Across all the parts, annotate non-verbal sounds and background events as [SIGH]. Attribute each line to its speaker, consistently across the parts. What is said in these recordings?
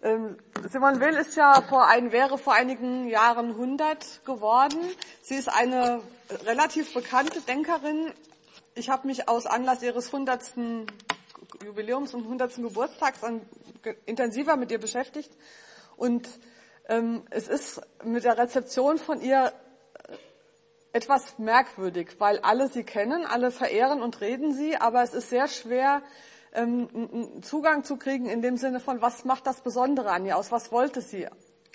Speaker 1: Ähm, Simone Weil ist ja vor ein, wäre vor einigen Jahren 100 geworden. Sie ist eine relativ bekannte Denkerin. Ich habe mich aus Anlass ihres 100. Jubiläums und 100. Geburtstags an, intensiver mit ihr beschäftigt. Und ähm, es ist mit der Rezeption von ihr etwas merkwürdig, weil alle sie kennen, alle verehren und reden sie, aber es ist sehr schwer, ähm, Zugang zu kriegen in dem Sinne von, was macht das Besondere an ihr aus? Was wollte sie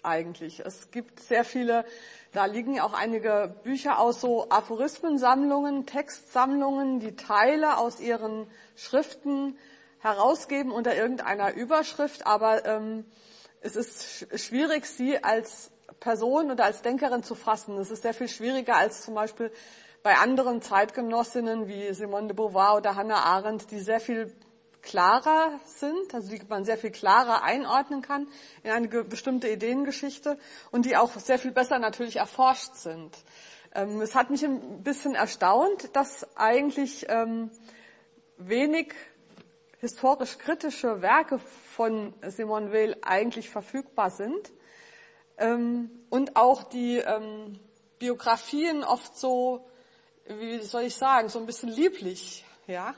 Speaker 1: eigentlich? Es gibt sehr viele, da liegen auch einige Bücher aus so Aphorismensammlungen, Textsammlungen, die Teile aus ihren Schriften herausgeben unter irgendeiner Überschrift, aber ähm, es ist schwierig, sie als Person oder als Denkerin zu fassen. Es ist sehr viel schwieriger als zum Beispiel bei anderen Zeitgenossinnen wie Simone de Beauvoir oder Hannah Arendt, die sehr viel klarer sind, also die man sehr viel klarer einordnen kann in eine bestimmte Ideengeschichte und die auch sehr viel besser natürlich erforscht sind. Ähm, es hat mich ein bisschen erstaunt, dass eigentlich ähm, wenig historisch kritische Werke von Simone Weil eigentlich verfügbar sind ähm, und auch die Biografien oft so, wie soll ich sagen, so ein bisschen lieblich, ja.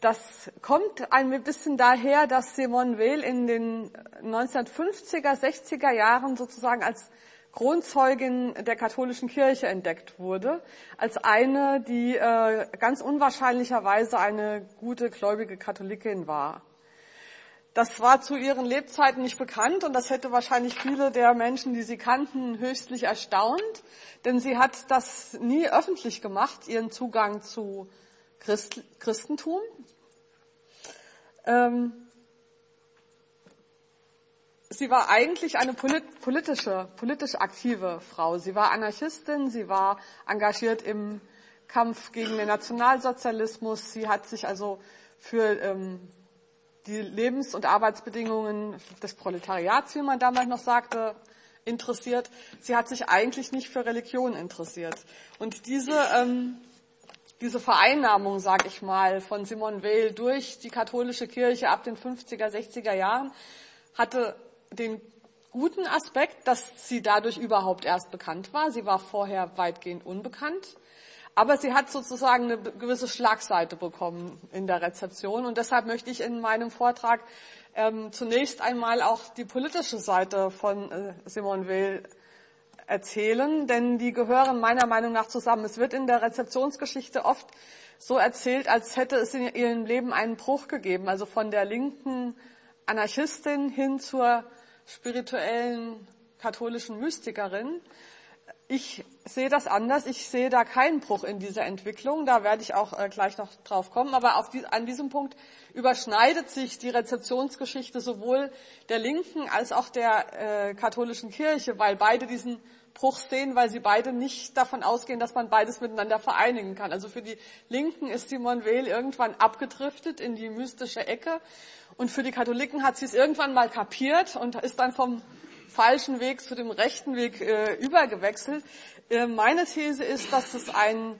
Speaker 1: Das kommt ein bisschen daher, dass Simone Weil in den 1950er, 60er Jahren sozusagen als Kronzeugin der katholischen Kirche entdeckt wurde, als eine, die äh, ganz unwahrscheinlicherweise eine gute gläubige Katholikin war. Das war zu ihren Lebzeiten nicht bekannt und das hätte wahrscheinlich viele der Menschen, die sie kannten, höchstlich erstaunt, denn sie hat das nie öffentlich gemacht, ihren Zugang zu Christ Christentum. Ähm, sie war eigentlich eine politische, politisch aktive Frau. Sie war Anarchistin, sie war engagiert im Kampf gegen den Nationalsozialismus. Sie hat sich also für ähm, die Lebens- und Arbeitsbedingungen des Proletariats, wie man damals noch sagte, interessiert. Sie hat sich eigentlich nicht für Religion interessiert. Und diese ähm, diese Vereinnahmung, sag ich mal, von Simone Weil durch die katholische Kirche ab den 50er, 60er Jahren hatte den guten Aspekt, dass sie dadurch überhaupt erst bekannt war. Sie war vorher weitgehend unbekannt. Aber sie hat sozusagen eine gewisse Schlagseite bekommen in der Rezeption. Und deshalb möchte ich in meinem Vortrag ähm, zunächst einmal auch die politische Seite von äh, Simone Weil erzählen, denn die gehören meiner Meinung nach zusammen. Es wird in der Rezeptionsgeschichte oft so erzählt, als hätte es in ihrem Leben einen Bruch gegeben, also von der linken Anarchistin hin zur spirituellen katholischen Mystikerin. Ich sehe das anders. Ich sehe da keinen Bruch in dieser Entwicklung. Da werde ich auch äh, gleich noch drauf kommen. Aber die, an diesem Punkt überschneidet sich die Rezeptionsgeschichte sowohl der Linken als auch der äh, katholischen Kirche, weil beide diesen Bruch sehen, weil sie beide nicht davon ausgehen, dass man beides miteinander vereinigen kann. Also für die Linken ist Simone Weil irgendwann abgedriftet in die mystische Ecke und für die Katholiken hat sie es irgendwann mal kapiert und ist dann vom falschen Weg zu dem rechten Weg äh, übergewechselt. Äh, meine These ist, dass es ein,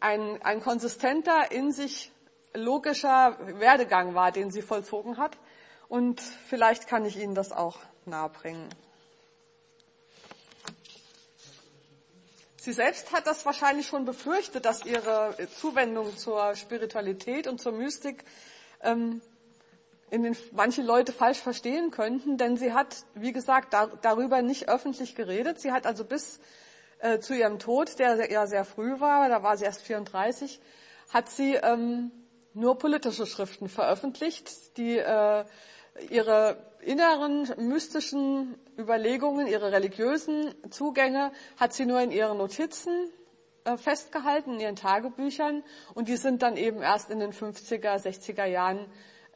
Speaker 1: ein, ein konsistenter, in sich logischer Werdegang war, den sie vollzogen hat. Und vielleicht kann ich Ihnen das auch nahebringen. Sie selbst hat das wahrscheinlich schon befürchtet, dass ihre Zuwendung zur Spiritualität und zur Mystik ähm, in den manche Leute falsch verstehen könnten, denn sie hat, wie gesagt, da, darüber nicht öffentlich geredet. Sie hat also bis äh, zu ihrem Tod, der ja sehr früh war, da war sie erst 34, hat sie ähm, nur politische Schriften veröffentlicht, die äh, ihre inneren mystischen Überlegungen, ihre religiösen Zugänge hat sie nur in ihren Notizen äh, festgehalten, in ihren Tagebüchern und die sind dann eben erst in den 50er, 60er Jahren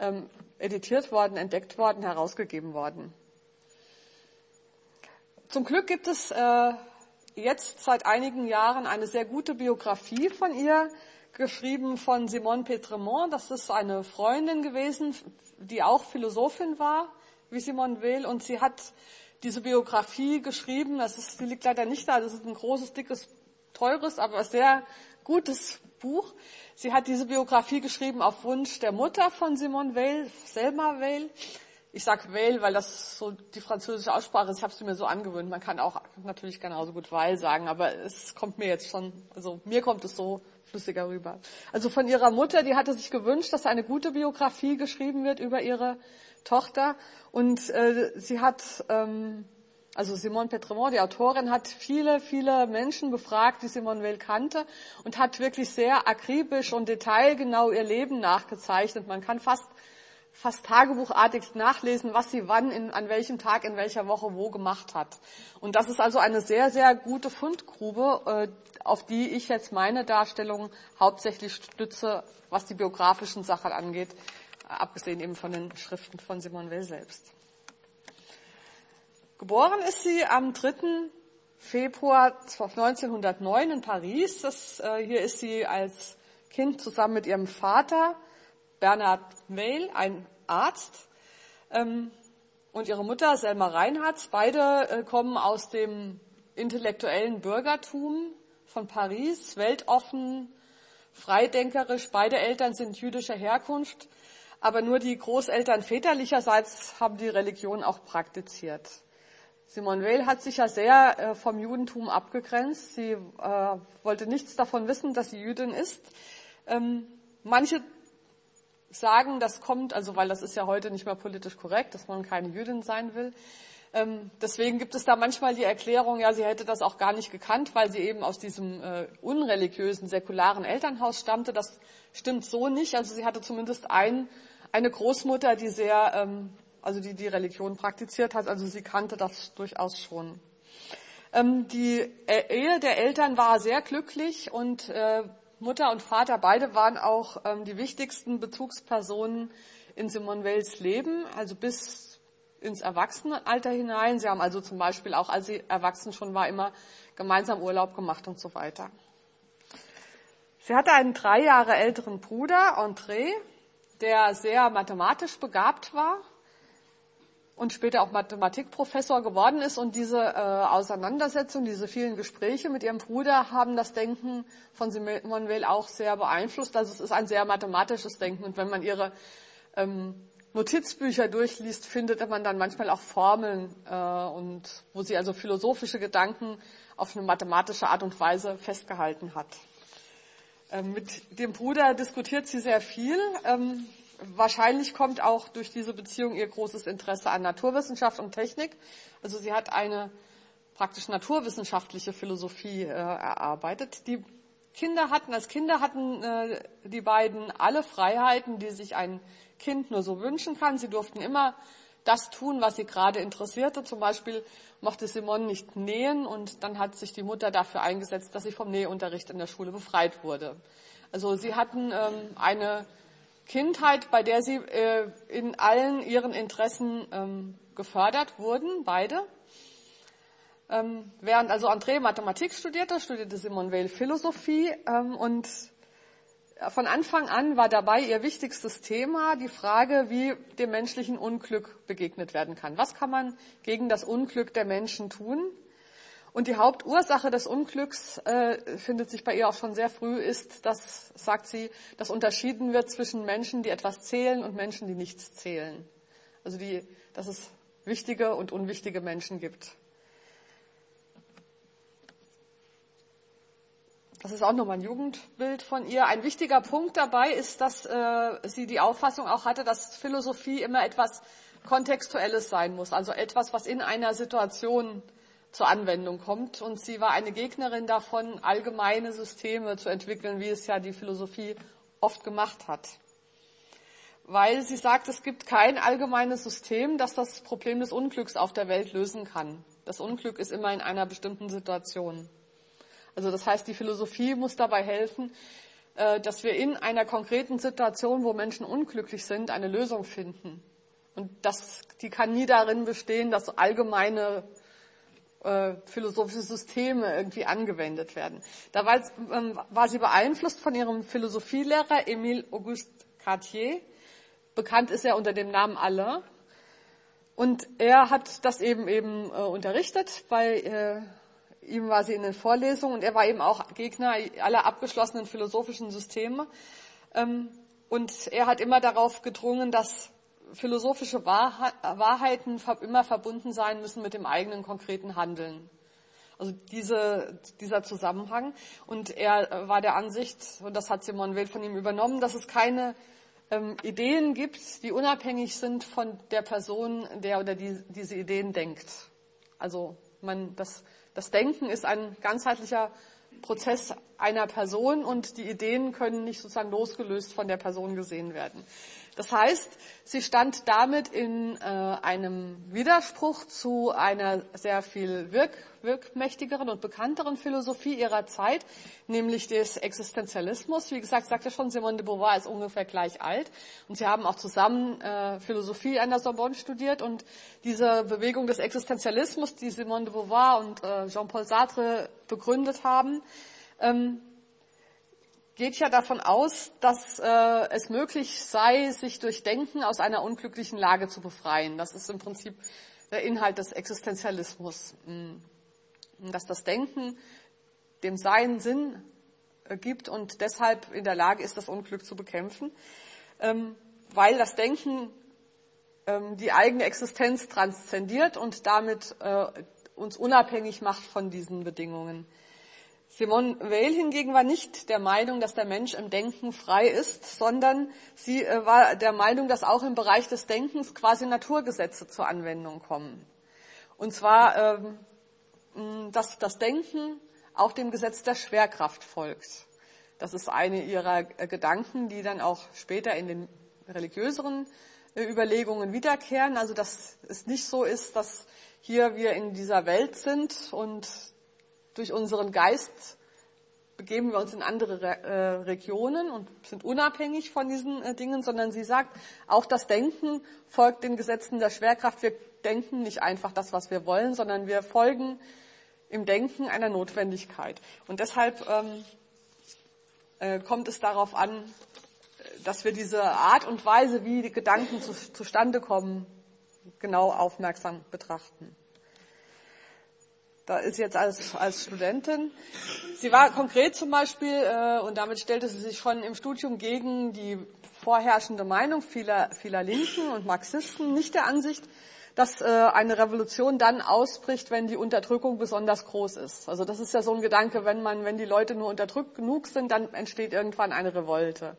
Speaker 1: ähm, editiert worden, entdeckt worden, herausgegeben worden. Zum Glück gibt es äh, jetzt seit einigen Jahren eine sehr gute Biografie von ihr, geschrieben von Simone Petremont. Das ist eine Freundin gewesen, die auch Philosophin war, wie Simone Weil, und sie hat diese Biografie geschrieben. Das ist, die liegt leider nicht da. Das ist ein großes, dickes, teures, aber sehr gutes Buch. Sie hat diese Biografie geschrieben auf Wunsch der Mutter von Simone Weil, Selma Weil, ich sag Weil, weil das so die französische Aussprache ist. Ich habe es mir so angewöhnt. Man kann auch natürlich genauso gut Weil sagen, aber es kommt mir jetzt schon, also mir kommt es so flüssiger rüber. Also von ihrer Mutter, die hatte sich gewünscht, dass eine gute Biografie geschrieben wird über ihre Tochter. Und äh, sie hat, ähm, also Simone Petremont, die Autorin, hat viele, viele Menschen befragt, die Simone Weil kannte und hat wirklich sehr akribisch und detailgenau ihr Leben nachgezeichnet. Man kann fast fast tagebuchartig nachlesen, was sie wann, in, an welchem Tag, in welcher Woche wo gemacht hat. Und das ist also eine sehr, sehr gute Fundgrube, äh, auf die ich jetzt meine Darstellung hauptsächlich stütze, was die biografischen Sachen angeht, abgesehen eben von den Schriften von Simone Weil selbst. Geboren ist sie am 3. Februar 1909 in Paris. Das, äh, hier ist sie als Kind zusammen mit ihrem Vater Bernhard Weil, ein Arzt, ähm, und ihre Mutter Selma Reinhardt. Beide äh, kommen aus dem intellektuellen Bürgertum von Paris, weltoffen, freidenkerisch. Beide Eltern sind jüdischer Herkunft, aber nur die Großeltern väterlicherseits haben die Religion auch praktiziert. Simone Weil hat sich ja sehr äh, vom Judentum abgegrenzt. Sie äh, wollte nichts davon wissen, dass sie Jüdin ist. Ähm, manche sagen, das kommt, also weil das ist ja heute nicht mehr politisch korrekt, dass man keine Jüdin sein will. Ähm, deswegen gibt es da manchmal die Erklärung, ja, sie hätte das auch gar nicht gekannt, weil sie eben aus diesem äh, unreligiösen, säkularen Elternhaus stammte. Das stimmt so nicht. Also sie hatte zumindest ein, eine Großmutter, die sehr, ähm, also die die Religion praktiziert hat. Also sie kannte das durchaus schon. Ähm, die e-, Ehe der Eltern war sehr glücklich und äh, Mutter und Vater, beide waren auch ähm, die wichtigsten Bezugspersonen in Simone Wells Leben, also bis ins Erwachsenenalter hinein. Sie haben also zum Beispiel auch, als sie erwachsen schon war, immer gemeinsam Urlaub gemacht und so weiter. Sie hatte einen drei Jahre älteren Bruder, André, der sehr mathematisch begabt war und später auch Mathematikprofessor geworden ist. Und diese äh, Auseinandersetzung, diese vielen Gespräche mit ihrem Bruder haben das Denken von Simone Weil auch sehr beeinflusst. Also es ist ein sehr mathematisches Denken. Und wenn man ihre ähm, Notizbücher durchliest, findet man dann manchmal auch Formeln äh, und wo sie also philosophische Gedanken auf eine mathematische Art und Weise festgehalten hat. Ähm, mit dem Bruder diskutiert sie sehr viel. Ähm, wahrscheinlich kommt auch durch diese Beziehung ihr großes Interesse an Naturwissenschaft und Technik. Also sie hat eine praktisch naturwissenschaftliche Philosophie äh, erarbeitet. Die Kinder hatten, als Kinder hatten äh, die beiden alle Freiheiten, die sich ein Kind nur so wünschen kann. Sie durften immer das tun, was sie gerade interessierte. Zum Beispiel mochte Simone nicht nähen und dann hat sich die Mutter dafür eingesetzt, dass sie vom Nähunterricht in der Schule befreit wurde. Also sie hatten ähm, eine Kindheit, bei der sie äh, in allen ihren Interessen ähm, gefördert wurden, beide. Ähm, während also André Mathematik studierte, studierte Simone Weil Philosophie ähm, und von Anfang an war dabei ihr wichtigstes Thema die Frage, wie dem menschlichen Unglück begegnet werden kann. Was kann man gegen das Unglück der Menschen tun? Und die Hauptursache des Unglücks äh, findet sich bei ihr auch schon sehr früh, ist, dass, sagt sie, dass unterschieden wird zwischen Menschen, die etwas zählen und Menschen, die nichts zählen. Also die, dass es wichtige und unwichtige Menschen gibt. Das ist auch nochmal ein Jugendbild von ihr. Ein wichtiger Punkt dabei ist, dass äh, sie die Auffassung auch hatte, dass Philosophie immer etwas Kontextuelles sein muss, also etwas, was in einer Situation zur Anwendung kommt. Und sie war eine Gegnerin davon, allgemeine Systeme zu entwickeln, wie es ja die Philosophie oft gemacht hat. Weil sie sagt, es gibt kein allgemeines System, das das Problem des Unglücks auf der Welt lösen kann. Das Unglück ist immer in einer bestimmten Situation. Also das heißt, die Philosophie muss dabei helfen, äh, dass wir in einer konkreten Situation, wo Menschen unglücklich sind, eine Lösung finden. Und das, die kann nie darin bestehen, dass allgemeine äh, philosophische Systeme irgendwie angewendet werden. Da war, ähm, war sie beeinflusst von ihrem Philosophielehrer Emile Auguste Cartier. Bekannt ist er unter dem Namen Alain. Und er hat das eben eben äh, unterrichtet. Bei äh, ihm war sie in den Vorlesungen und er war eben auch Gegner aller abgeschlossenen philosophischen Systeme. Ähm, und er hat immer darauf gedrungen, dass philosophische Wahrheiten immer verbunden sein müssen mit dem eigenen konkreten Handeln. Also diese, dieser Zusammenhang. Und er war der Ansicht, und das hat Simon Weil von ihm übernommen, dass es keine ähm, Ideen gibt, die unabhängig sind von der Person, der oder die diese Ideen denkt. Also man, das, das Denken ist ein ganzheitlicher Prozess einer Person und die Ideen können nicht sozusagen losgelöst von der Person gesehen werden. Das heißt, sie stand damit in äh, einem Widerspruch zu einer sehr viel wirk wirkmächtigeren und bekannteren Philosophie ihrer Zeit, nämlich des Existenzialismus. Wie gesagt, sagte schon, Simone de Beauvoir ist ungefähr gleich alt und sie haben auch zusammen äh, Philosophie an der Sorbonne studiert und diese Bewegung des Existenzialismus, die Simone de Beauvoir und äh, Jean-Paul Sartre begründet haben, ähm, geht ja davon aus, dass äh, es möglich sei, sich durch Denken aus einer unglücklichen Lage zu befreien. Das ist im Prinzip der Inhalt des Existenzialismus. Hm. Dass das Denken dem Sein Sinn äh, gibt und deshalb in der Lage ist, das Unglück zu bekämpfen, ähm, weil das Denken ähm, die eigene Existenz transzendiert und damit äh, uns unabhängig macht von diesen Bedingungen. Simone Weil hingegen war nicht der Meinung, dass der Mensch im Denken frei ist, sondern sie äh, war der Meinung, dass auch im Bereich des Denkens quasi Naturgesetze zur Anwendung kommen. Und zwar, ähm, dass das Denken auch dem Gesetz der Schwerkraft folgt. Das ist eine ihrer äh, Gedanken, die dann auch später in den religiöseren äh, Überlegungen wiederkehren. Also dass es nicht so ist, dass hier wir in dieser Welt sind und durch unseren Geist begeben wir uns in andere äh, Regionen und sind unabhängig von diesen äh, Dingen, sondern sie sagt, auch das Denken folgt den Gesetzen der Schwerkraft. Wir denken nicht einfach das, was wir wollen, sondern wir folgen im Denken einer Notwendigkeit. Und deshalb ähm, äh, kommt es darauf an, dass wir diese Art und Weise, wie die Gedanken zu, zustande kommen, genau aufmerksam betrachten da ist jetzt als, als Studentin. Sie war konkret zum Beispiel, äh, und damit stellte sie sich schon im Studium gegen die vorherrschende Meinung vieler, vieler Linken und Marxisten nicht der Ansicht, dass äh, eine Revolution dann ausbricht, wenn die Unterdrückung besonders groß ist. Also das ist ja so ein Gedanke, wenn man, wenn die Leute nur unterdrückt genug sind, dann entsteht irgendwann eine Revolte.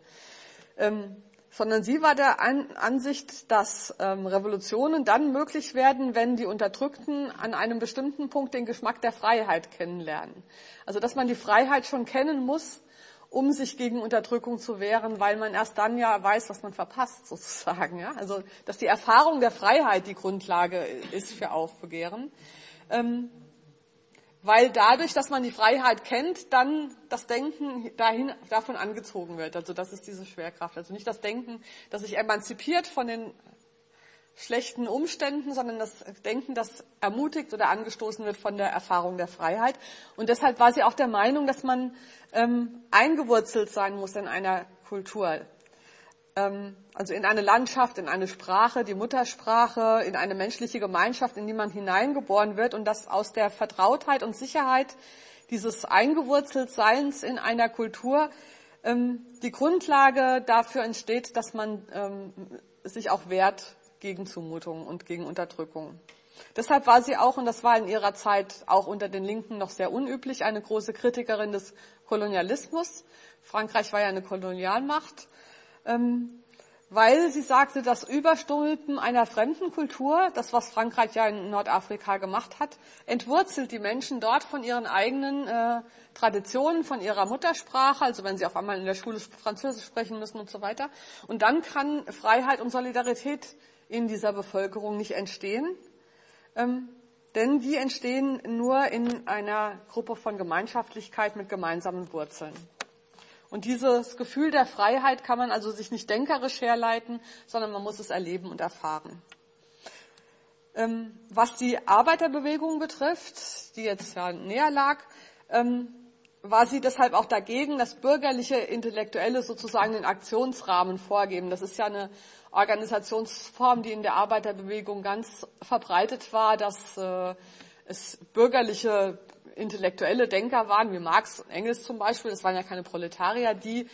Speaker 1: Ähm, sondern sie war der Ansicht, dass ähm, Revolutionen dann möglich werden, wenn die Unterdrückten an einem bestimmten Punkt den Geschmack der Freiheit kennenlernen. Also dass man die Freiheit schon kennen muss, um sich gegen Unterdrückung zu wehren, weil man erst dann ja weiß, was man verpasst, [LAUGHS] sozusagen. Ja? Also dass die Erfahrung der Freiheit die Grundlage ist für Aufbegehren. Ähm, weil dadurch, dass man die Freiheit kennt, dann das Denken dahin, davon angezogen wird. Also das ist diese Schwerkraft. Also nicht das Denken, das sich emanzipiert von den schlechten Umständen, sondern das Denken, das ermutigt oder angestoßen wird von der Erfahrung der Freiheit. Und deshalb war sie auch der Meinung, dass man ähm, eingewurzelt sein muss in einer Kultur. Ähm, also in eine Landschaft, in eine Sprache, die Muttersprache, in eine menschliche Gemeinschaft, in die man hineingeboren wird und dass aus der Vertrautheit und Sicherheit dieses Eingewurzeltseins in einer Kultur ähm, die Grundlage dafür entsteht, dass man ähm, sich auch wehrt gegen Zumutung und gegen Unterdrückung. Deshalb war sie auch, und das war in ihrer Zeit auch unter den Linken noch sehr unüblich, eine große Kritikerin des Kolonialismus. Frankreich war ja eine Kolonialmacht weil sie sagte, das Überstülpen einer fremden Kultur, das was Frankreich ja in Nordafrika gemacht hat, entwurzelt die Menschen dort von ihren eigenen äh, Traditionen, von ihrer Muttersprache, also wenn sie auf einmal in der Schule Französisch sprechen müssen und so weiter. Und dann kann Freiheit und Solidarität in dieser Bevölkerung nicht entstehen, ähm, denn die entstehen nur in einer Gruppe von Gemeinschaftlichkeit mit gemeinsamen Wurzeln. Und dieses Gefühl der Freiheit kann man also sich nicht denkerisch herleiten, sondern man muss es erleben und erfahren. Ähm, was die Arbeiterbewegung betrifft, die jetzt ja näher lag, ähm, war sie deshalb auch dagegen, dass bürgerliche Intellektuelle sozusagen den Aktionsrahmen vorgeben. Das ist ja eine Organisationsform, die in der Arbeiterbewegung ganz verbreitet war, dass äh, es bürgerliche intellektuelle Denker waren, wie Marx und Engels zum Beispiel, das waren ja keine Proletarier, die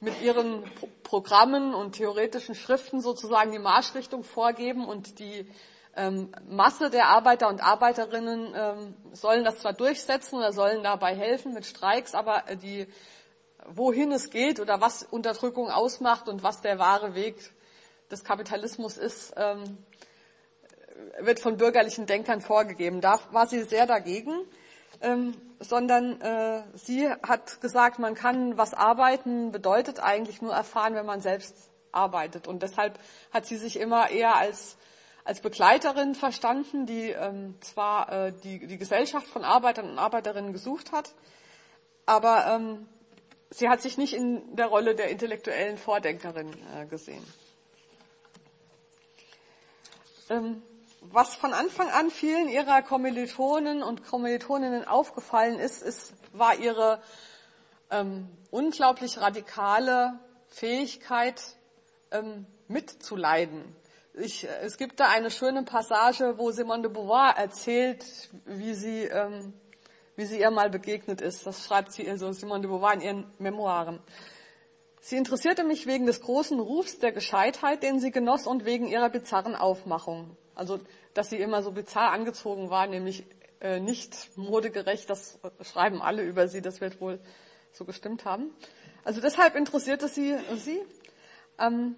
Speaker 1: mit ihren Programmen und theoretischen Schriften sozusagen die Marschrichtung vorgeben und die ähm, Masse der Arbeiter und Arbeiterinnen ähm, sollen das zwar durchsetzen oder sollen dabei helfen mit Streiks, aber die, wohin es geht oder was Unterdrückung ausmacht und was der wahre Weg des Kapitalismus ist, ähm, wird von bürgerlichen Denkern vorgegeben. Da war sie sehr dagegen, ähm, sondern äh, sie hat gesagt, man kann was arbeiten, bedeutet eigentlich nur erfahren, wenn man selbst arbeitet. Und deshalb hat sie sich immer eher als als Begleiterin verstanden, die ähm, zwar äh, die, die Gesellschaft von Arbeitern und Arbeiterinnen gesucht hat, aber ähm, sie hat sich nicht in der Rolle der intellektuellen Vordenkerin äh, gesehen. Ähm, was von Anfang an vielen ihrer Kommilitonen und Kommilitoninnen aufgefallen ist, ist war ihre ähm, unglaublich radikale Fähigkeit, ähm, mitzuleiden ich, es gibt da eine schöne Passage, wo Simone de Beauvoir erzählt, wie sie, ähm, wie sie ihr mal begegnet ist. Das schreibt sie also Simone de Beauvoir in ihren Memoiren. Sie interessierte mich wegen des großen Rufs der Gescheitheit, den sie genoss, und wegen ihrer bizarren Aufmachung. Also, dass sie immer so bizarr angezogen war, nämlich äh, nicht modegerecht, das schreiben alle über sie, das wird wohl so gestimmt haben. Also deshalb interessierte sie sie. Ähm,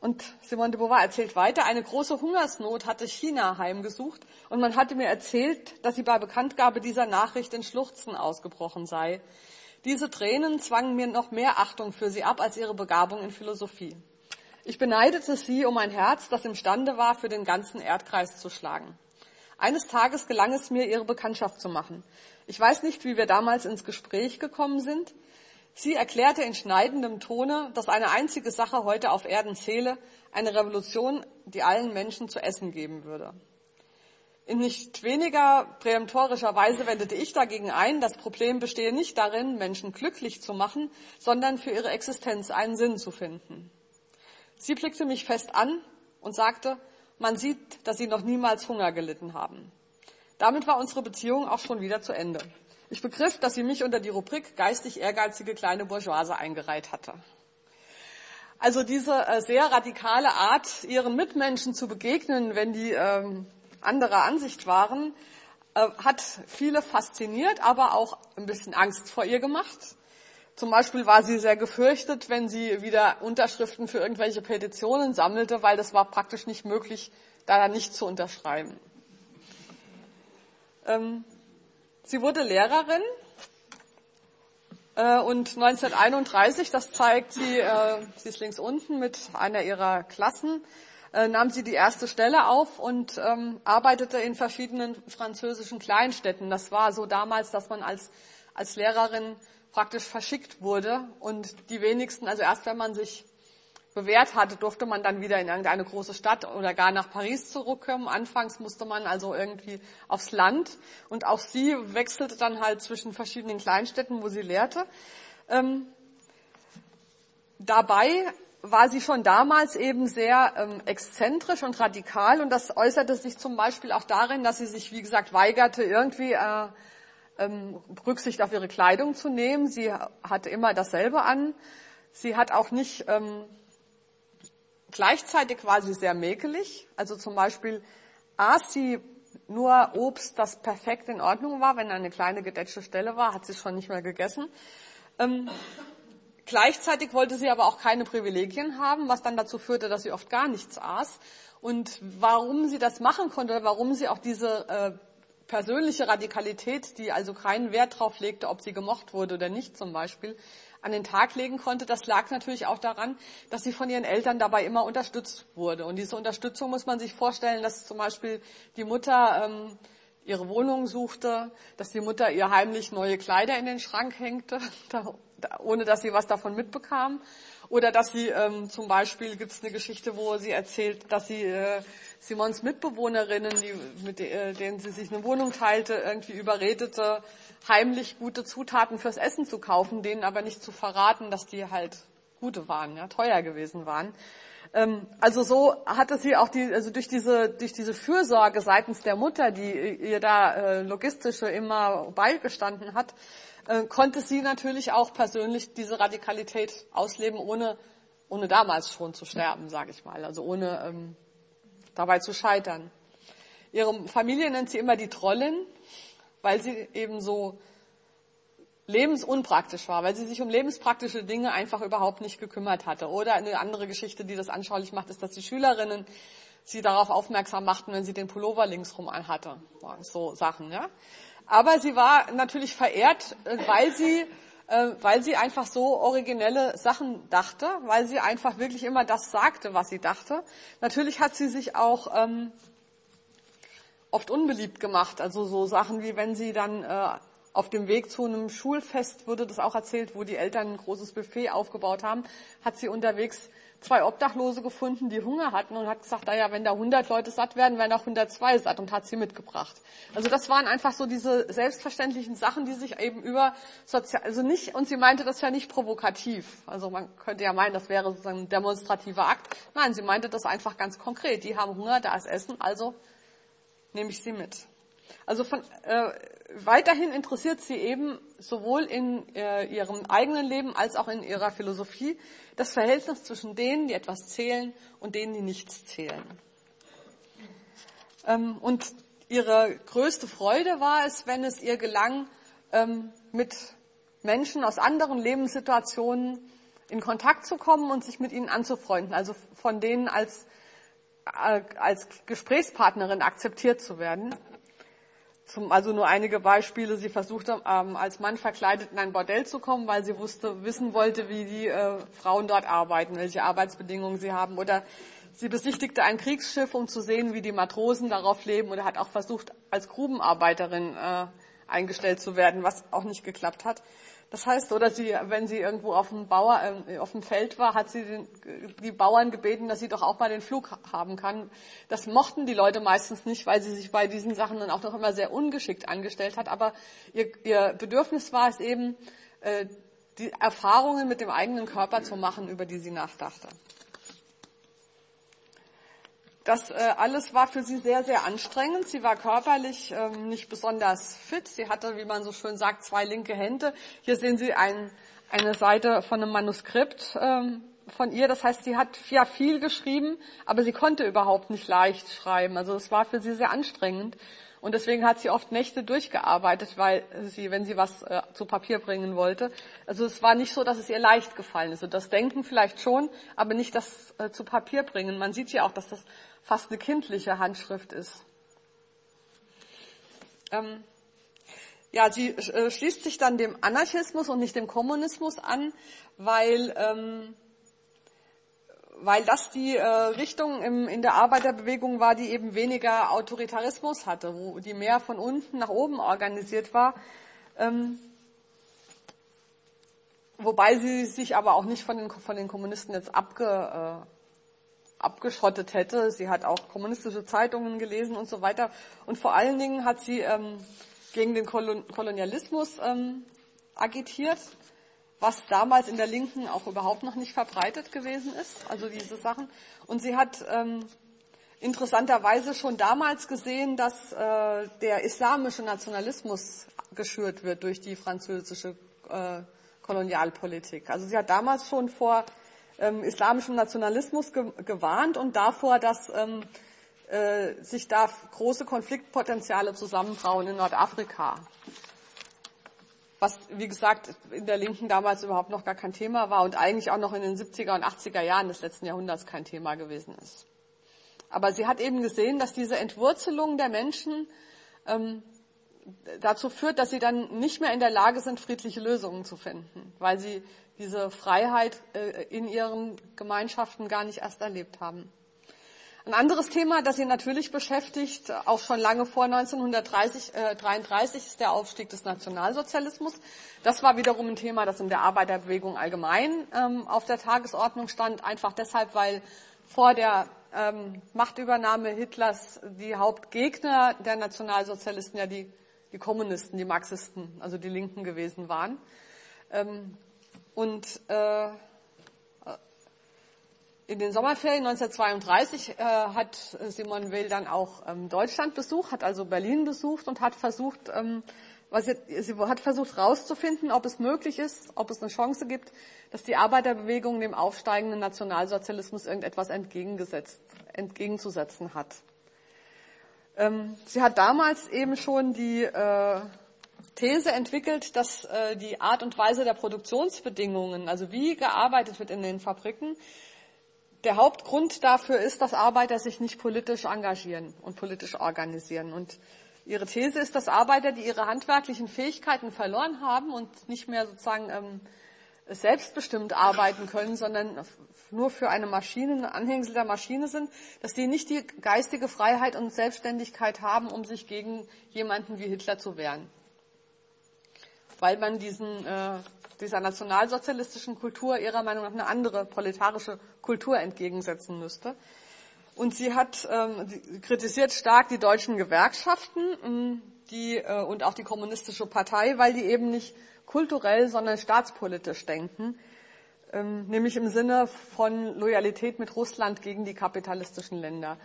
Speaker 1: und Simone de Beauvoir erzählt weiter, eine große Hungersnot hatte China heimgesucht und man hatte mir erzählt, dass sie bei Bekanntgabe dieser Nachricht in Schluchzen ausgebrochen sei. Diese Tränen zwangen mir noch mehr Achtung für sie ab als ihre Begabung in Philosophie. Ich beneidete sie um ein Herz, das imstande war, für den ganzen Erdkreis zu schlagen. Eines Tages gelang es mir, ihre Bekanntschaft zu machen. Ich weiß nicht, wie wir damals ins Gespräch gekommen sind. Sie erklärte in schneidendem Tone, dass eine einzige Sache heute auf Erden zähle, eine Revolution, die allen Menschen zu essen geben würde. In nicht weniger präemptorischer Weise wendete ich dagegen ein, das Problem bestehe nicht darin, Menschen glücklich zu machen, sondern für ihre Existenz einen Sinn zu finden. Sie blickte mich fest an und sagte, man sieht, dass sie noch niemals Hunger gelitten haben. Damit war unsere Beziehung auch schon wieder zu Ende. Ich begriff, dass sie mich unter die Rubrik geistig ehrgeizige kleine Bourgeoise eingereiht hatte. Also diese äh, sehr radikale Art, ihren Mitmenschen zu begegnen, wenn die ähm, anderer Ansicht waren, äh, hat viele fasziniert, aber auch ein bisschen Angst vor ihr gemacht. Zum Beispiel war sie sehr gefürchtet, wenn sie wieder Unterschriften für irgendwelche Petitionen sammelte, weil das war praktisch nicht möglich, da nicht zu unterschreiben. Ähm, Sie wurde Lehrerin äh, und 1931, das zeigt sie, äh, sie ist links unten mit einer ihrer Klassen, äh, nahm sie die erste Stelle auf und ähm, arbeitete in verschiedenen französischen Kleinstädten. Das war so damals, dass man als, als Lehrerin praktisch verschickt wurde und die wenigsten, also erst wenn man sich bewährt hatte, durfte man dann wieder in irgendeine große Stadt oder gar nach Paris zurückkommen. Anfangs musste man also irgendwie aufs Land und auch sie wechselte dann halt zwischen verschiedenen Kleinstädten, wo sie lehrte. Ähm, dabei war sie schon damals eben sehr ähm, exzentrisch und radikal und das äußerte sich zum Beispiel auch darin, dass sie sich, wie gesagt, weigerte, irgendwie äh, ähm, Rücksicht auf ihre Kleidung zu nehmen. Sie hatte immer dasselbe an. Sie hat auch nicht ähm, gleichzeitig sie sehr mäkelig. Also zum Beispiel aß sie nur Obst, das perfekt in Ordnung war. Wenn eine kleine gedetschte Stelle war, hat sie schon nicht mehr gegessen. Ähm, gleichzeitig wollte sie aber auch keine Privilegien haben, was dann dazu führte, dass sie oft gar nichts aß. Und warum sie das machen konnte, warum sie auch diese äh, persönliche Radikalität, die also keinen Wert drauf legte, ob sie gemocht wurde oder nicht zum Beispiel, an den Tag legen konnte, das lag natürlich auch daran, dass sie von ihren Eltern dabei immer unterstützt wurde. Und diese Unterstützung muss man sich vorstellen, dass zum Beispiel die Mutter ähm, ihre Wohnung suchte, dass die Mutter ihr heimlich neue Kleider in den Schrank hängte, [LAUGHS] da, da, ohne dass sie was davon mitbekam. Oder dass sie ähm, zum Beispiel gibt es eine Geschichte, wo sie erzählt, dass sie äh, Simons Mitbewohnerinnen, die, mit äh, denen sie sich eine Wohnung teilte, irgendwie überredete, heimlich gute Zutaten fürs Essen zu kaufen, denen aber nicht zu verraten, dass die halt gute waren, ja, teuer gewesen waren. Ähm, also so hatte sie auch die, also durch diese, durch diese Fürsorge seitens der Mutter, die ihr da äh, logistische immer beigestanden hat, äh, konnte sie natürlich auch persönlich diese Radikalität ausleben, ohne, ohne damals schon zu sterben, sage ich mal, also ohne ähm, dabei zu scheitern. Ihre Familie nennt sie immer die Trollin, weil sie eben so lebensunpraktisch war, weil sie sich um lebenspraktische Dinge einfach überhaupt nicht gekümmert hatte. Oder eine andere Geschichte, die das anschaulich macht, ist, dass die Schülerinnen sie darauf aufmerksam machten, wenn sie den Pullover linksrum anhatte. So Sachen, ja. Aber sie war natürlich verehrt, äh, weil sie, äh, weil sie einfach so originelle Sachen dachte, weil sie einfach wirklich immer das sagte, was sie dachte. Natürlich hat sie sich auch ähm, oft unbeliebt gemacht. Also so Sachen wie wenn sie dann äh, auf dem Weg zu einem Schulfest wurde das auch erzählt, wo die Eltern ein großes Buffet aufgebaut haben, hat sie unterwegs zwei Obdachlose gefunden, die Hunger hatten und hat gesagt, naja, wenn da 100 Leute satt werden, werden auch 102 satt und hat sie mitgebracht. Also das waren einfach so diese selbstverständlichen Sachen, die sich eben über sozial, also nicht, und sie meinte das ja nicht provokativ. Also man könnte ja meinen, das wäre sozusagen ein demonstrativer Akt. Nein, sie meinte das einfach ganz konkret. Die haben Hunger, da ist Essen, also nehme ich sie mit. Also von, äh, weiterhin interessiert sie eben sowohl in äh, ihrem eigenen Leben als auch in ihrer Philosophie das Verhältnis zwischen denen, die etwas zählen und denen, die nichts zählen. Ähm, und ihre größte Freude war es, wenn es ihr gelang, ähm, mit Menschen aus anderen Lebenssituationen in Kontakt zu kommen und sich mit ihnen anzufreunden, also von denen als, äh, als Gesprächspartnerin akzeptiert zu werden. Zum, also nur einige Beispiele. Sie versuchte ähm, als Mann verkleidet in ein Bordell zu kommen, weil sie wusste, wissen wollte, wie die äh, Frauen dort arbeiten, welche Arbeitsbedingungen sie haben. Oder sie besichtigte ein Kriegsschiff, um zu sehen, wie die Matrosen darauf leben. Oder hat auch versucht, als Grubenarbeiterin äh, eingestellt zu werden, was auch nicht geklappt hat. Das heißt, oder sie, wenn sie irgendwo auf dem, Bauer, äh, auf dem Feld war, hat sie den, die Bauern gebeten, dass sie doch auch mal den Flug haben kann. Das mochten die Leute meistens nicht, weil sie sich bei diesen Sachen dann auch noch immer sehr ungeschickt angestellt hat. Aber ihr, ihr Bedürfnis war es eben, äh, die Erfahrungen mit dem eigenen Körper zu machen, über die sie nachdachte. Das äh, alles war für sie sehr, sehr anstrengend. Sie war körperlich ähm, nicht besonders fit. Sie hatte, wie man so schön sagt, zwei linke Hände. Hier sehen Sie ein, eine Seite von einem Manuskript ähm, von ihr. Das heißt, sie hat ja viel geschrieben, aber sie konnte überhaupt nicht leicht schreiben. Also es war für sie sehr anstrengend. Und deswegen hat sie oft Nächte durchgearbeitet, weil sie, wenn sie was äh, zu Papier bringen wollte. Also es war nicht so, dass es ihr leicht gefallen ist. Und das Denken vielleicht schon, aber nicht das äh, zu Papier bringen. Man sieht ja auch, dass das fast eine kindliche Handschrift ist. Ähm, ja, sie äh, schließt sich dann dem Anarchismus und nicht dem Kommunismus an, weil, ähm, weil das die äh, Richtung im, in der Arbeiterbewegung war, die eben weniger Autoritarismus hatte, wo die mehr von unten nach oben organisiert war. Ähm, wobei sie sich aber auch nicht von den, von den Kommunisten jetzt abge, äh, abgeschottet hätte. Sie hat auch kommunistische Zeitungen gelesen und so weiter. Und vor allen Dingen hat sie ähm, gegen den Kolon Kolonialismus ähm, agitiert, was damals in der Linken auch überhaupt noch nicht verbreitet gewesen ist, also diese Sachen. Und sie hat ähm, interessanterweise schon damals gesehen, dass äh, der islamische Nationalismus geschürt wird durch die französische äh, Kolonialpolitik. Also sie hat damals schon vor ähm, islamischem Nationalismus ge gewarnt und davor, dass ähm, äh, sich da große Konfliktpotenziale zusammenbrauen in Nordafrika. Was, wie gesagt, in der Linken damals überhaupt noch gar kein Thema war und eigentlich auch noch in den 70er und 80er Jahren des letzten Jahrhunderts kein Thema gewesen ist. Aber sie hat eben gesehen, dass diese Entwurzelung der Menschen ähm, dazu führt, dass sie dann nicht mehr in der Lage sind, friedliche Lösungen zu finden, weil sie diese Freiheit äh, in ihren Gemeinschaften gar nicht erst erlebt haben. Ein anderes Thema, das Sie natürlich beschäftigt, auch schon lange vor 1933, äh, ist der Aufstieg des Nationalsozialismus. Das war wiederum ein Thema, das in der Arbeiterbewegung allgemein ähm, auf der Tagesordnung stand, einfach deshalb, weil vor der ähm, Machtübernahme Hitlers die Hauptgegner der Nationalsozialisten ja die, die Kommunisten, die Marxisten, also die Linken gewesen waren. Ähm, und äh, in den Sommerferien 1932 äh, hat Simone Weil dann auch ähm, Deutschland besucht, hat also Berlin besucht und hat versucht, ähm, was sie, sie hat versucht herauszufinden, ob es möglich ist, ob es eine Chance gibt, dass die Arbeiterbewegung dem aufsteigenden Nationalsozialismus irgendetwas entgegengesetzt, entgegenzusetzen hat. Ähm, sie hat damals eben schon die äh, These entwickelt, dass äh, die Art und Weise der Produktionsbedingungen, also wie gearbeitet wird in den Fabriken, der Hauptgrund dafür ist, dass Arbeiter sich nicht politisch engagieren und politisch organisieren. Und ihre These ist, dass Arbeiter, die ihre handwerklichen Fähigkeiten verloren haben und nicht mehr sozusagen ähm, selbstbestimmt arbeiten können, sondern nur für eine Maschine, ein Anhängsel der Maschine sind, dass sie nicht die geistige Freiheit und Selbstständigkeit haben, um sich gegen jemanden wie Hitler zu wehren. Weil man diesen äh, dieser nationalsozialistischen Kultur ihrer Meinung nach eine andere proletarische Kultur entgegensetzen müsste. Und sie hat ähm, sie kritisiert stark die deutschen Gewerkschaften ähm, die, äh, und auch die kommunistische Partei, weil die eben nicht kulturell, sondern staatspolitisch denken, ähm, nämlich im Sinne von Loyalität mit Russland gegen die kapitalistischen Länder.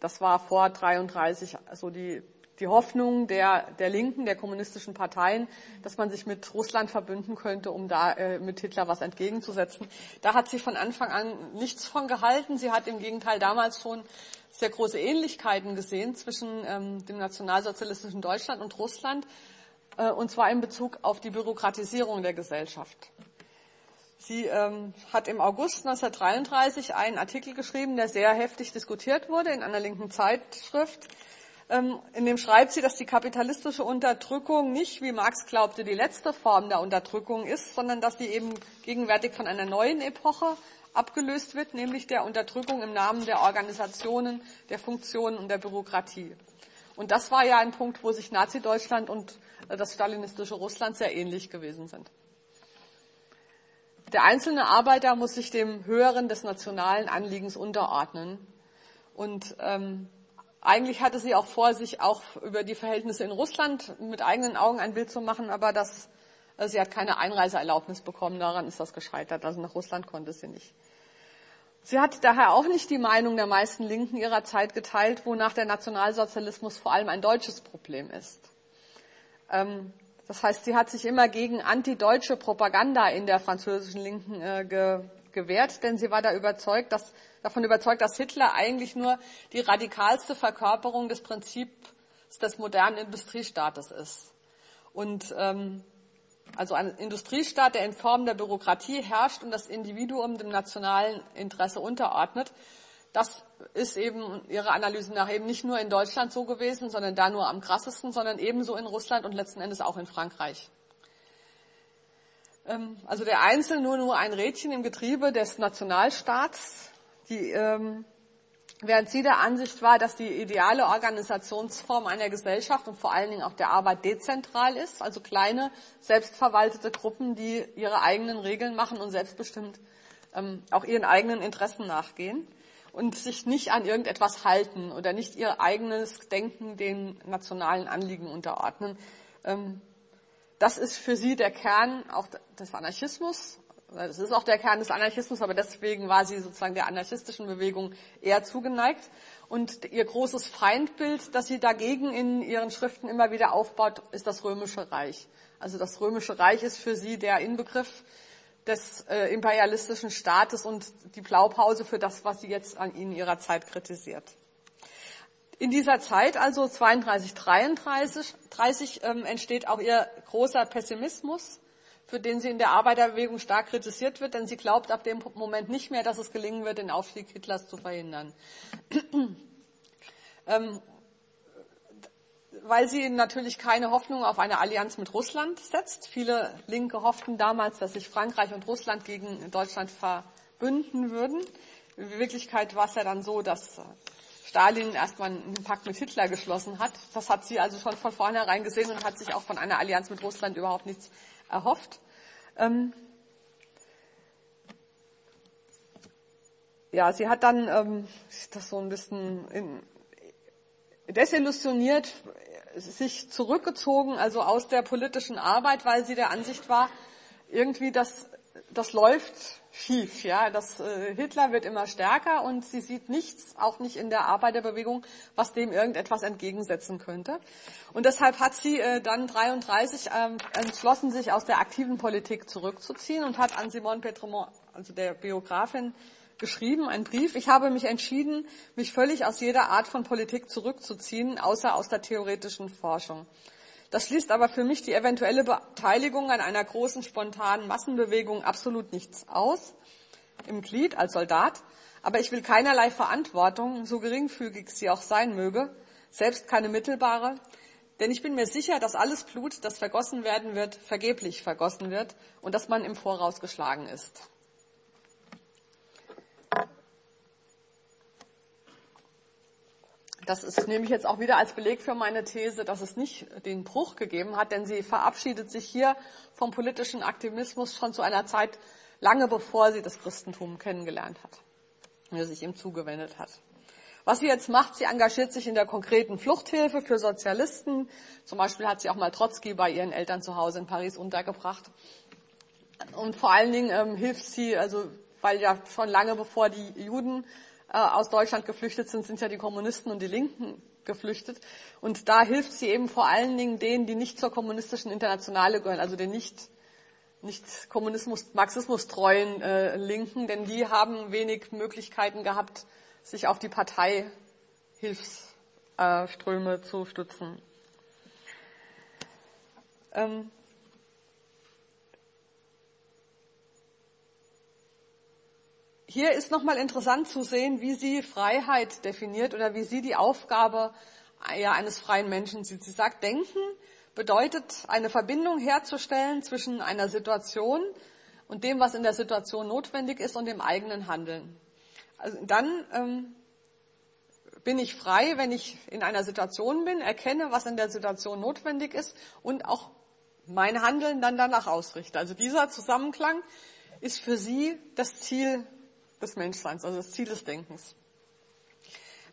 Speaker 1: Das war vor 33 so die die Hoffnung der, der Linken, der kommunistischen Parteien, dass man sich mit Russland verbünden könnte, um da äh, mit Hitler was entgegenzusetzen. Da hat sie von Anfang an nichts von gehalten. Sie hat im Gegenteil damals schon sehr große Ähnlichkeiten gesehen zwischen ähm, dem nationalsozialistischen Deutschland und Russland, und zwar in Bezug auf die Bürokratisierung der Gesellschaft. Sie ähm, hat im August 1933 einen Artikel geschrieben, der sehr heftig diskutiert wurde in einer linken Zeitschrift ähm, in dem schreibt sie, dass die kapitalistische Unterdrückung nicht, wie Marx glaubte, die letzte Form der Unterdrückung ist, sondern dass sie eben gegenwärtig von einer neuen Epoche abgelöst wird, nämlich der Unterdrückung im Namen der Organisationen, der Funktionen und der Bürokratie. Und das war ja ein Punkt, wo sich Nazi-Deutschland und äh, das stalinistische Russland sehr ähnlich gewesen sind. Der einzelne Arbeiter muss sich dem Höheren des nationalen Anliegens unterordnen. Und ähm, eigentlich hatte sie auch vor, sich auch über die Verhältnisse in Russland mit eigenen Augen ein Bild zu machen, aber das, also sie hat keine Einreiseerlaubnis bekommen, daran ist das gescheitert. Also nach Russland konnte sie nicht. Sie hat daher auch nicht die Meinung der meisten Linken ihrer Zeit geteilt, wonach der Nationalsozialismus vor allem ein deutsches Problem ist. Ähm, das heißt, sie hat sich immer gegen antideutsche Propaganda in der französischen Linken äh, gewehrt, denn sie war da überzeugt, dass, davon überzeugt, dass Hitler eigentlich nur die radikalste Verkörperung des Prinzips des modernen Industriestaates ist. Und ähm, also ein Industriestaat, der in Form der Bürokratie herrscht und das Individuum dem nationalen Interesse unterordnet. Das ist eben ihrer Analyse nach eben nicht nur in Deutschland so gewesen, sondern da nur am krassesten, sondern ebenso in Russland und letzten Endes auch in Frankreich. Ähm, also der Einzelne nur, nur ein Rädchen im Getriebe des Nationalstaats, die, ähm, während sie der Ansicht war, dass die ideale Organisationsform einer Gesellschaft und vor allen Dingen auch der Arbeit dezentral ist, also kleine, selbstverwaltete Gruppen, die ihre eigenen Regeln machen und selbstbestimmt ähm, auch ihren eigenen Interessen nachgehen und sich nicht an irgendetwas halten oder nicht ihr eigenes Denken den nationalen Anliegen unterordnen. Ähm, das ist für sie der Kern auch des Anarchismus. Das ist auch der Kern des Anarchismus, aber deswegen war sie sozusagen der anarchistischen Bewegung eher zugeneigt. Und ihr großes Feindbild, das sie dagegen in ihren Schriften immer wieder aufbaut, ist das Römische Reich. Also das Römische Reich ist für sie der Inbegriff des äh, imperialistischen Staates und die Blaupause für das, was sie jetzt an ihnen ihrer Zeit kritisiert. In dieser Zeit, also 32, 33, 30, ähm, entsteht auch ihr großer Pessimismus, für den sie in der Arbeiterbewegung stark kritisiert wird, denn sie glaubt ab dem Moment nicht mehr, dass es gelingen wird, den Aufstieg Hitlers zu verhindern. [CLEARS THROAT] ähm, weil sie natürlich keine Hoffnung auf eine Allianz mit Russland setzt. Viele Linke hofften damals, dass sich Frankreich und Russland gegen Deutschland verbünden würden. In Wirklichkeit war es ja dann so, dass Stalin erstmal einen Pakt mit Hitler geschlossen hat. Das hat sie also schon von vornherein gesehen und hat sich auch von einer Allianz mit Russland überhaupt nichts erhofft. Ähm ja, sie hat dann ähm, das so ein bisschen in, desillusioniert sich zurückgezogen, also aus der politischen Arbeit, weil sie der Ansicht war, irgendwie, dass das läuft schief. Ja, das äh, Hitler wird immer stärker und sie sieht nichts, auch nicht in der Arbeiterbewegung, was dem irgendetwas entgegensetzen könnte. Und deshalb hat sie äh, dann 33 ähm, entschlossen, sich aus der aktiven Politik zurückzuziehen und hat an Simone Petremont, also der Biografin, geschrieben, einen Brief. Ich habe mich entschieden, mich völlig aus jeder Art von Politik zurückzuziehen, außer aus der theoretischen Forschung. Das schließt aber für mich die eventuelle Beteiligung an einer großen spontanen Massenbewegung absolut nichts aus, im Glied als Soldat. Aber ich will keinerlei Verantwortung, so geringfügig sie auch sein möge, selbst keine mittelbare, denn ich bin mir sicher, dass alles Blut, das vergossen werden wird, vergeblich vergossen wird und dass man im Voraus geschlagen ist. Das ist, nehme ich jetzt auch wieder als Beleg für meine These, dass es nicht den Bruch gegeben hat, denn sie verabschiedet sich hier vom politischen Aktivismus schon zu einer Zeit lange bevor sie das Christentum kennengelernt hat, und sich ihm zugewendet hat. Was sie jetzt macht, sie engagiert sich in der konkreten Fluchthilfe für Sozialisten. Zum Beispiel hat sie auch mal Trotzki bei ihren Eltern zu Hause in Paris untergebracht. Und vor allen Dingen ähm, hilft sie, also weil ja schon lange bevor die Juden äh, aus Deutschland geflüchtet sind, sind ja die Kommunisten und die Linken geflüchtet. Und da hilft sie eben vor allen Dingen denen, die nicht zur kommunistischen Internationale gehören, also den nicht, nicht Kommunismus, Marxismus treuen äh, Linken, denn die haben wenig Möglichkeiten gehabt, sich auf die Parteihilfsströme äh, zu stützen. Ähm, Hier ist nochmal interessant zu sehen, wie sie Freiheit definiert oder wie sie die Aufgabe ja, eines freien Menschen sieht. Sie sagt, Denken bedeutet, eine Verbindung herzustellen zwischen einer Situation und dem, was in der Situation notwendig ist und dem eigenen Handeln. Also dann ähm, bin ich frei, wenn ich in einer Situation bin, erkenne, was in der Situation notwendig ist und auch mein Handeln dann danach ausrichte. Also dieser Zusammenklang ist für sie das Ziel des Menschseins, also das Ziel des Denkens.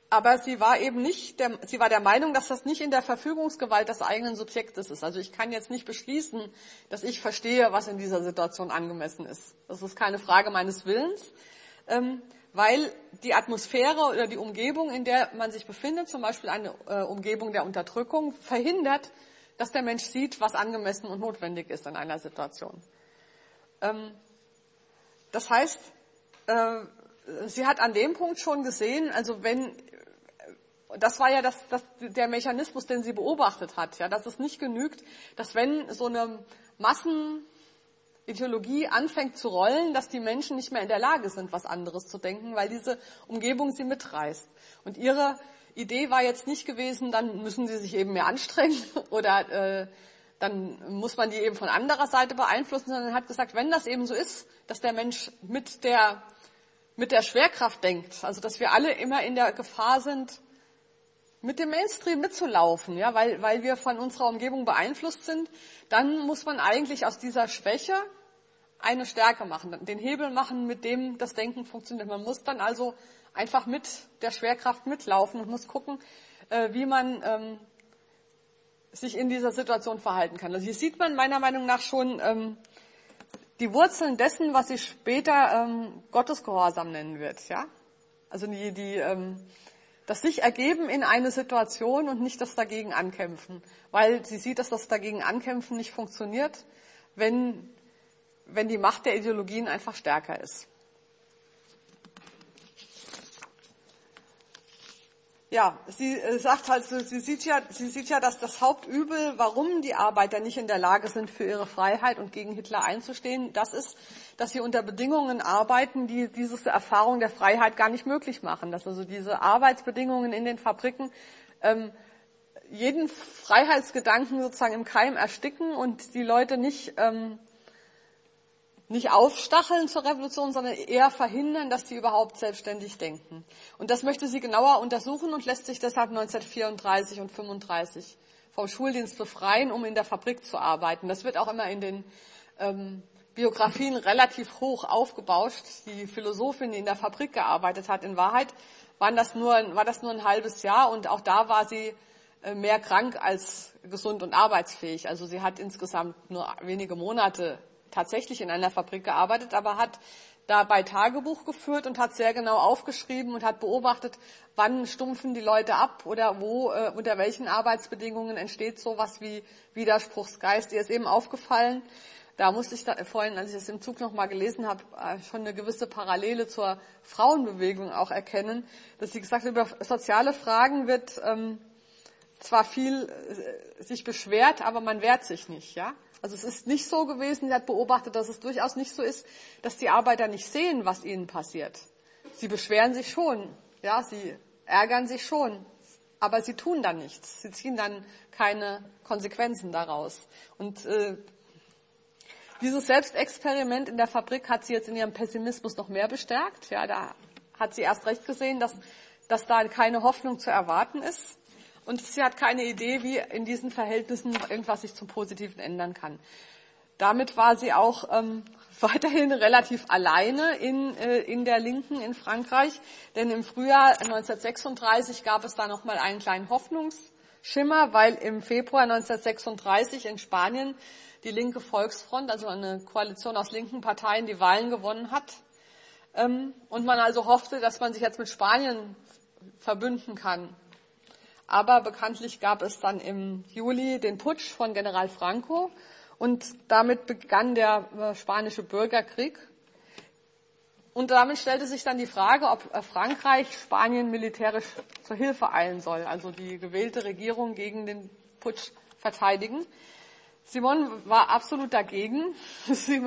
Speaker 1: Aber sie war eben nicht, der, sie war der Meinung, dass das nicht in der Verfügungsgewalt des eigenen Subjektes ist. Also ich kann jetzt nicht beschließen, dass ich verstehe, was in dieser Situation angemessen ist. Das ist keine Frage meines Willens, ähm, weil die Atmosphäre oder die Umgebung, in der man sich befindet, zum Beispiel eine äh, Umgebung der Unterdrückung, verhindert, dass der Mensch sieht, was angemessen und notwendig ist in einer Situation. Ähm, das heißt, äh, sie hat an dem Punkt schon gesehen, also wenn, das war ja das, das, der Mechanismus, den sie beobachtet hat, ja, dass es nicht genügt, dass wenn so eine Massenideologie anfängt zu rollen, dass die Menschen nicht mehr in der Lage sind, was anderes zu denken, weil diese Umgebung sie mitreißt. Und ihre Idee war jetzt nicht gewesen, dann müssen sie sich eben mehr anstrengen [LAUGHS] oder äh, dann muss man die eben von anderer Seite beeinflussen, sondern hat gesagt, wenn das eben so ist, dass der Mensch mit der mit der Schwerkraft denkt, also dass wir alle immer in der Gefahr sind, mit dem Mainstream mitzulaufen, ja, weil, weil wir von unserer Umgebung beeinflusst sind, dann muss man eigentlich aus dieser Schwäche eine Stärke machen, den Hebel machen, mit dem das Denken funktioniert. Man muss dann also einfach mit der Schwerkraft mitlaufen und muss gucken, äh, wie man ähm, sich in dieser Situation verhalten kann. Also hier sieht man meiner Meinung nach schon ähm, die Wurzeln dessen, was sie später ähm, Gottesgehorsam nennen wird. Ja? Also die, die, ähm, das sich ergeben in eine Situation und nicht das dagegen ankämpfen. Weil sie sieht, dass das dagegen ankämpfen nicht funktioniert, wenn, wenn die Macht der Ideologien einfach stärker ist. Ja, sie äh, sagt halt, sie sieht ja, sie sieht ja, dass das Hauptübel, warum die Arbeiter nicht in der Lage sind, für ihre Freiheit und gegen Hitler einzustehen, das ist, dass sie unter Bedingungen arbeiten, die diese Erfahrung der Freiheit gar nicht möglich machen. Dass also diese Arbeitsbedingungen in den Fabriken ähm, jeden Freiheitsgedanken sozusagen im Keim ersticken und die Leute nicht ähm, nicht aufstacheln zur Revolution, sondern eher verhindern, dass sie überhaupt selbstständig denken. Und das möchte sie genauer untersuchen und lässt sich deshalb 1934 und 35 vom Schuldienst befreien, um in der Fabrik zu arbeiten. Das wird auch immer in den ähm, Biografien relativ hoch aufgebauscht. Die Philosophin, die in der Fabrik gearbeitet hat, in Wahrheit waren das nur, war das nur ein halbes Jahr und auch da war sie äh, mehr krank als gesund und arbeitsfähig. Also sie hat insgesamt nur wenige Monate tatsächlich in einer Fabrik gearbeitet, aber hat dabei Tagebuch geführt und hat sehr genau aufgeschrieben und hat beobachtet, wann stumpfen die Leute ab oder wo, äh, unter welchen Arbeitsbedingungen entsteht sowas wie Widerspruchsgeist. Ihr ist eben aufgefallen, da musste ich da, vorhin, als ich das im Zug nochmal gelesen habe, äh, schon eine gewisse Parallele zur Frauenbewegung auch erkennen, dass sie gesagt hat, über soziale Fragen wird ähm, zwar viel äh, sich beschwert, aber man wehrt sich nicht, ja. Also es ist nicht so gewesen, sie hat beobachtet, dass es durchaus nicht so ist, dass die Arbeiter nicht sehen, was ihnen passiert. Sie beschweren sich schon, ja, sie ärgern sich schon, aber sie tun dann nichts. Sie ziehen dann keine Konsequenzen daraus. Und äh, dieses Selbstexperiment in der Fabrik hat sie jetzt in ihrem Pessimismus noch mehr bestärkt. Ja, da hat sie erst recht gesehen, dass, dass da keine Hoffnung zu erwarten ist. Und sie hat keine Idee, wie in diesen Verhältnissen irgendwas sich zum Positiven ändern kann. Damit war sie auch ähm, [LAUGHS] weiterhin relativ alleine in, äh, in der Linken in Frankreich, denn im Frühjahr 1936 gab es da nochmal einen kleinen Hoffnungsschimmer, weil im Februar 1936 in Spanien die linke Volksfront, also eine Koalition aus linken Parteien, die Wahlen gewonnen hat. Ähm, und man also hoffte, dass man sich jetzt mit Spanien verbünden kann. Aber bekanntlich gab es dann im Juli den Putsch von General Franco und damit begann der äh, spanische Bürgerkrieg. Und damit stellte sich dann die Frage, ob äh, Frankreich Spanien militärisch zur Hilfe eilen soll, also die gewählte Regierung gegen den Putsch verteidigen. Simon war absolut dagegen. [LAUGHS] Sie,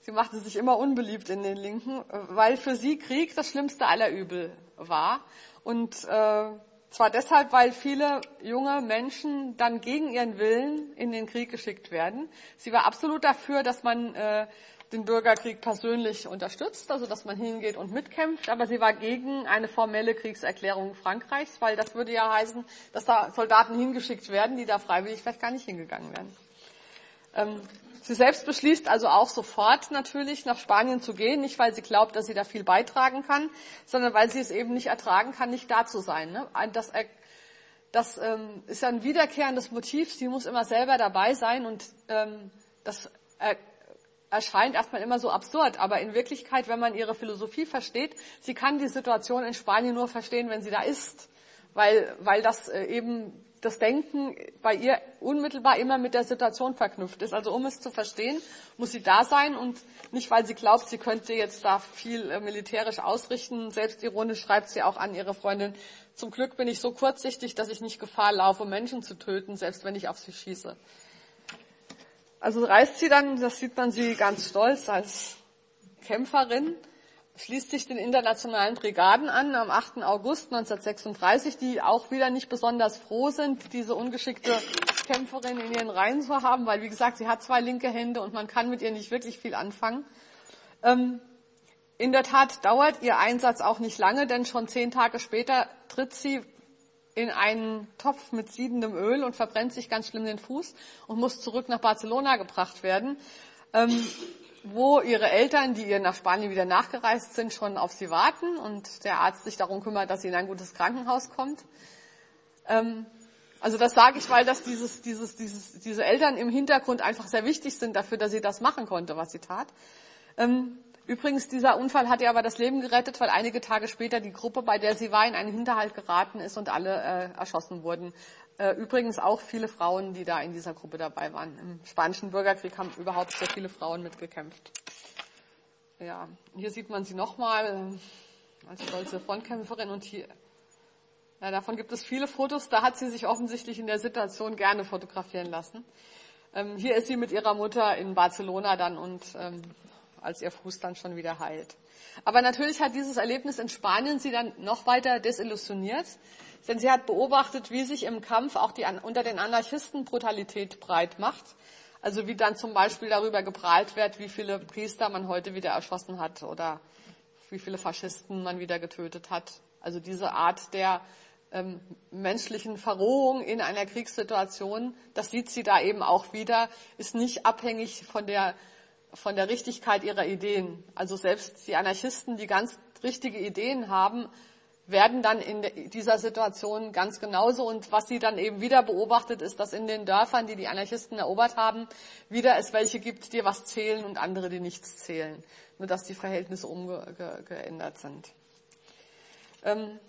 Speaker 1: sie machte sich immer unbeliebt in den Linken, weil für sie Krieg das schlimmste aller Übel war. Und äh, zwar deshalb, weil viele junge Menschen dann gegen ihren Willen in den Krieg geschickt werden. Sie war absolut dafür, dass man äh, den Bürgerkrieg persönlich unterstützt, also dass man hingeht und mitkämpft, aber sie war gegen eine formelle Kriegserklärung Frankreichs, weil das würde ja heißen, dass da Soldaten hingeschickt werden, die da freiwillig vielleicht gar nicht hingegangen wären. Ähm, sie selbst beschließt also auch sofort natürlich nach Spanien zu gehen, nicht weil sie glaubt, dass sie da viel beitragen kann, sondern weil sie es eben nicht ertragen kann, nicht da zu sein. Ne? Das, das ähm, ist ein wiederkehrendes Motiv. Sie muss immer selber dabei sein und ähm, das erscheint erstmal immer so absurd, aber in Wirklichkeit, wenn man ihre Philosophie versteht, sie kann die Situation in Spanien nur verstehen, wenn sie da ist, weil, weil das äh, eben das Denken bei ihr unmittelbar immer mit der Situation verknüpft ist. Also um es zu verstehen, muss sie da sein und nicht, weil sie glaubt, sie könnte jetzt da viel äh, militärisch ausrichten. Selbstironisch schreibt sie auch an ihre Freundin, zum Glück bin ich so kurzsichtig, dass ich nicht Gefahr laufe, Menschen zu töten, selbst wenn ich auf sie schieße. Also reist sie dann, das sieht man sie ganz stolz als Kämpferin schließt sich den internationalen Brigaden an am 8. August 1936, die auch wieder nicht besonders froh sind, diese ungeschickte Kämpferin in ihren Reihen zu haben, weil wie gesagt, sie hat zwei linke Hände und man kann mit ihr nicht wirklich viel anfangen. Ähm, in der Tat dauert ihr Einsatz auch nicht lange, denn schon zehn Tage später tritt sie in einen Topf mit siedendem Öl und verbrennt sich ganz schlimm den Fuß und muss zurück nach Barcelona gebracht werden. Ähm, wo ihre Eltern, die ihr nach Spanien wieder nachgereist sind, schon auf sie warten und der Arzt sich darum kümmert, dass sie in ein gutes Krankenhaus kommt. Ähm, also das sage ich, weil das dieses, dieses, dieses, diese Eltern im Hintergrund einfach sehr wichtig sind dafür, dass sie das machen konnte, was sie tat. Ähm, übrigens, dieser Unfall hat ihr aber das Leben gerettet, weil einige Tage später die Gruppe, bei der sie war, in einen Hinterhalt geraten ist und alle äh, erschossen wurden. Äh, übrigens auch viele Frauen, die da in dieser Gruppe dabei waren. Im Spanischen Bürgerkrieg haben überhaupt sehr viele Frauen mitgekämpft. Ja, hier sieht man sie nochmal äh, als stolze Frontkämpferin und hier, ja, davon gibt es viele Fotos. Da hat sie sich offensichtlich in der Situation gerne fotografieren lassen. Ähm, hier ist sie mit ihrer Mutter in Barcelona dann und ähm, als ihr Fuß dann schon wieder heilt. Aber natürlich hat dieses Erlebnis in Spanien sie dann noch weiter desillusioniert. Denn sie hat beobachtet, wie sich im Kampf auch die, unter den Anarchisten Brutalität breit macht. Also wie dann zum Beispiel darüber geprahlt wird, wie viele Priester man heute wieder erschossen hat oder wie viele Faschisten man wieder getötet hat. Also diese Art der ähm, menschlichen Verrohung in einer Kriegssituation, das sieht sie da eben auch wieder, ist nicht abhängig von der, von der Richtigkeit ihrer Ideen. Also selbst die Anarchisten, die ganz richtige Ideen haben, werden dann in dieser Situation ganz genauso. Und was sie dann eben wieder beobachtet, ist, dass in den Dörfern, die die Anarchisten erobert haben, wieder es welche gibt, die was zählen und andere, die nichts zählen. Nur dass die Verhältnisse umgeändert sind. Ähm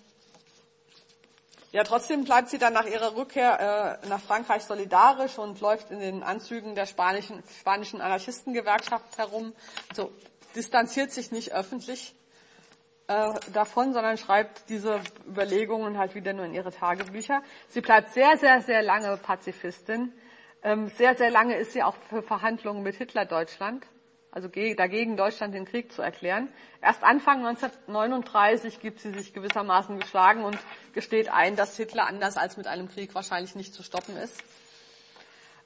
Speaker 1: ja, trotzdem bleibt sie dann nach ihrer Rückkehr äh, nach Frankreich solidarisch und läuft in den Anzügen der spanischen, spanischen Anarchistengewerkschaft herum. Also distanziert sich nicht öffentlich äh, davon, sondern schreibt diese Überlegungen halt wieder nur in ihre Tagebücher. Sie bleibt sehr, sehr, sehr lange Pazifistin. Ähm, sehr, sehr lange ist sie auch für Verhandlungen mit Hitler-Deutschland, also dagegen Deutschland den Krieg zu erklären. Erst Anfang 1939 gibt sie sich gewissermaßen geschlagen und gesteht ein, dass Hitler anders als mit einem Krieg wahrscheinlich nicht zu stoppen ist.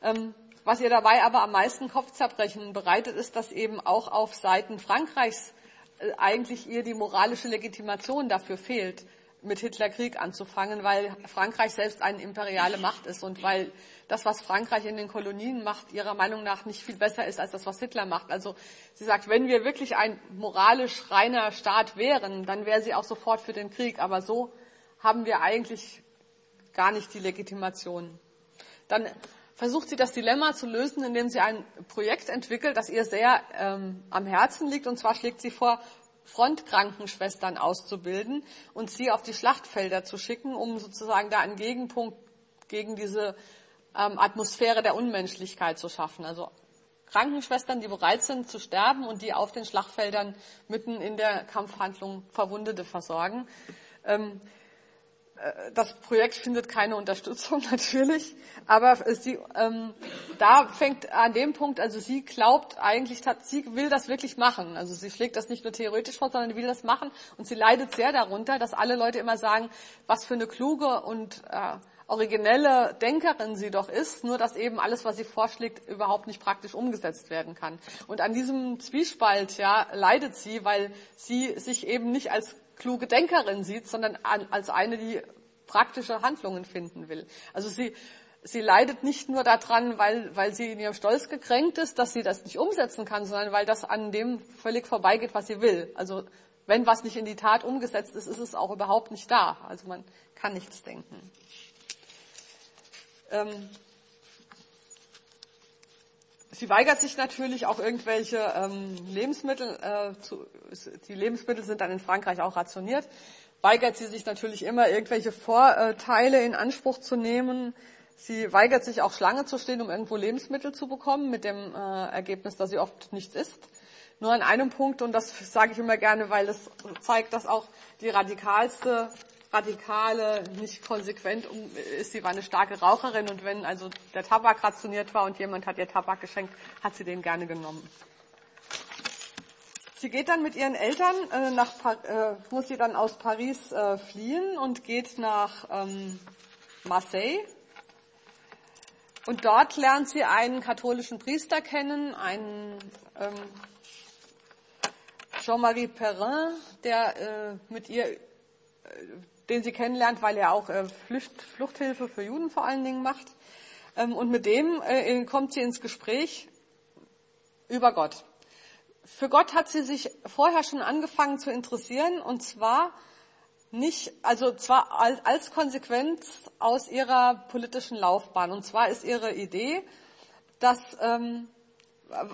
Speaker 1: Ähm, was ihr dabei aber am meisten Kopfzerbrechen bereitet, ist, dass eben auch auf Seiten Frankreichs eigentlich ihr die moralische Legitimation dafür fehlt, mit Hitler Krieg anzufangen, weil Frankreich selbst eine imperiale Macht ist und weil das, was Frankreich in den Kolonien macht, ihrer Meinung nach nicht viel besser ist als das, was Hitler macht. Also sie sagt, wenn wir wirklich ein moralisch reiner Staat wären, dann wäre sie auch sofort für den Krieg. Aber so haben wir eigentlich gar nicht die Legitimation. Dann versucht sie das Dilemma zu lösen, indem sie ein Projekt entwickelt, das ihr sehr ähm, am Herzen liegt. Und zwar schlägt sie vor, Frontkrankenschwestern auszubilden und sie auf die Schlachtfelder zu schicken, um sozusagen da einen Gegenpunkt gegen diese ähm, Atmosphäre der Unmenschlichkeit zu schaffen. Also Krankenschwestern, die bereit sind zu sterben und die auf den Schlachtfeldern mitten in der Kampfhandlung Verwundete versorgen. Ähm, äh, das Projekt findet keine Unterstützung [LAUGHS] natürlich, aber sie, ähm, da fängt an dem Punkt, also sie glaubt eigentlich, sie will das wirklich machen. Also sie schlägt das nicht nur theoretisch vor, sondern will das machen und sie leidet sehr darunter, dass alle Leute immer sagen, was für eine kluge und äh, originelle Denkerin sie doch ist, nur dass eben alles, was sie vorschlägt, überhaupt nicht praktisch umgesetzt werden kann. Und an diesem Zwiespalt ja, leidet sie, weil sie sich eben nicht als kluge Denkerin sieht, sondern als eine, die praktische Handlungen finden will. Also sie, sie leidet nicht nur daran, weil, weil sie in ihrem Stolz gekränkt ist, dass sie das nicht umsetzen kann, sondern weil das an dem völlig vorbeigeht, was sie will. Also wenn was nicht in die Tat umgesetzt ist, ist es auch überhaupt nicht da. Also man kann nichts denken. Ähm, Sie weigert sich natürlich auch irgendwelche ähm, Lebensmittel, äh, zu, die Lebensmittel sind dann in Frankreich auch rationiert, weigert sie sich natürlich immer irgendwelche Vorteile in Anspruch zu nehmen. Sie weigert sich auch Schlange zu stehen, um irgendwo Lebensmittel zu bekommen, mit dem äh, Ergebnis, dass sie oft nichts isst. Nur an einem Punkt, und das sage ich immer gerne, weil es zeigt, dass auch die radikalste radikale, nicht konsequent ist. Sie war eine starke Raucherin und wenn also der Tabak rationiert war und jemand hat ihr Tabak geschenkt, hat sie den gerne genommen. Sie geht dann mit ihren Eltern äh, nach, äh, muss sie dann aus Paris äh, fliehen und geht nach ähm, Marseille. Und dort lernt sie einen katholischen Priester kennen, einen ähm, Jean-Marie Perrin, der äh, mit ihr äh, den sie kennenlernt, weil er auch äh, Flucht, Fluchthilfe für Juden vor allen Dingen macht. Ähm, und mit dem äh, kommt sie ins Gespräch über Gott. Für Gott hat sie sich vorher schon angefangen zu interessieren und zwar nicht, also zwar als Konsequenz aus ihrer politischen Laufbahn. Und zwar ist ihre Idee, dass ähm,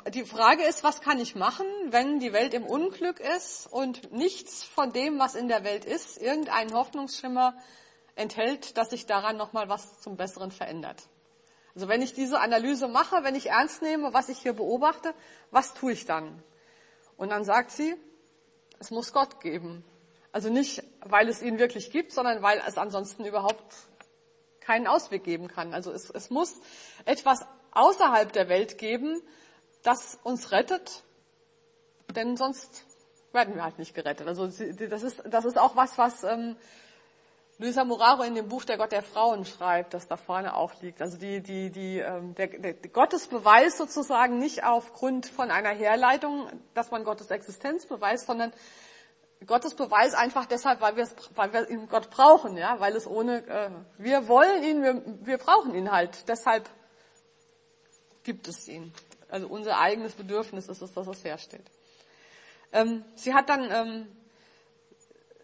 Speaker 1: die Frage ist, was kann ich machen, wenn die Welt im Unglück ist und nichts von dem, was in der Welt ist, irgendeinen Hoffnungsschimmer enthält, dass sich daran nochmal was zum Besseren verändert. Also wenn ich diese Analyse mache, wenn ich ernst nehme, was ich hier beobachte, was tue ich dann? Und dann sagt sie, es muss Gott geben. Also nicht, weil es ihn wirklich gibt, sondern weil es ansonsten überhaupt keinen Ausweg geben kann. Also es, es muss etwas außerhalb der Welt geben, das uns rettet, denn sonst werden wir halt nicht gerettet. Also das ist, das ist auch was, was ähm, Luisa Muraro in dem Buch Der Gott der Frauen schreibt, das da vorne auch liegt. Also die, die, die, ähm, der, der Gottesbeweis sozusagen nicht aufgrund von einer Herleitung, dass man Gottes Existenz beweist, sondern Gottes Beweis einfach deshalb, weil weil wir ihn Gott brauchen, ja, weil es ohne, äh, wir wollen ihn, wir, wir brauchen ihn halt. Deshalb gibt es ihn also unser eigenes Bedürfnis ist es, dass es hersteht. Ähm, sie hat dann ähm,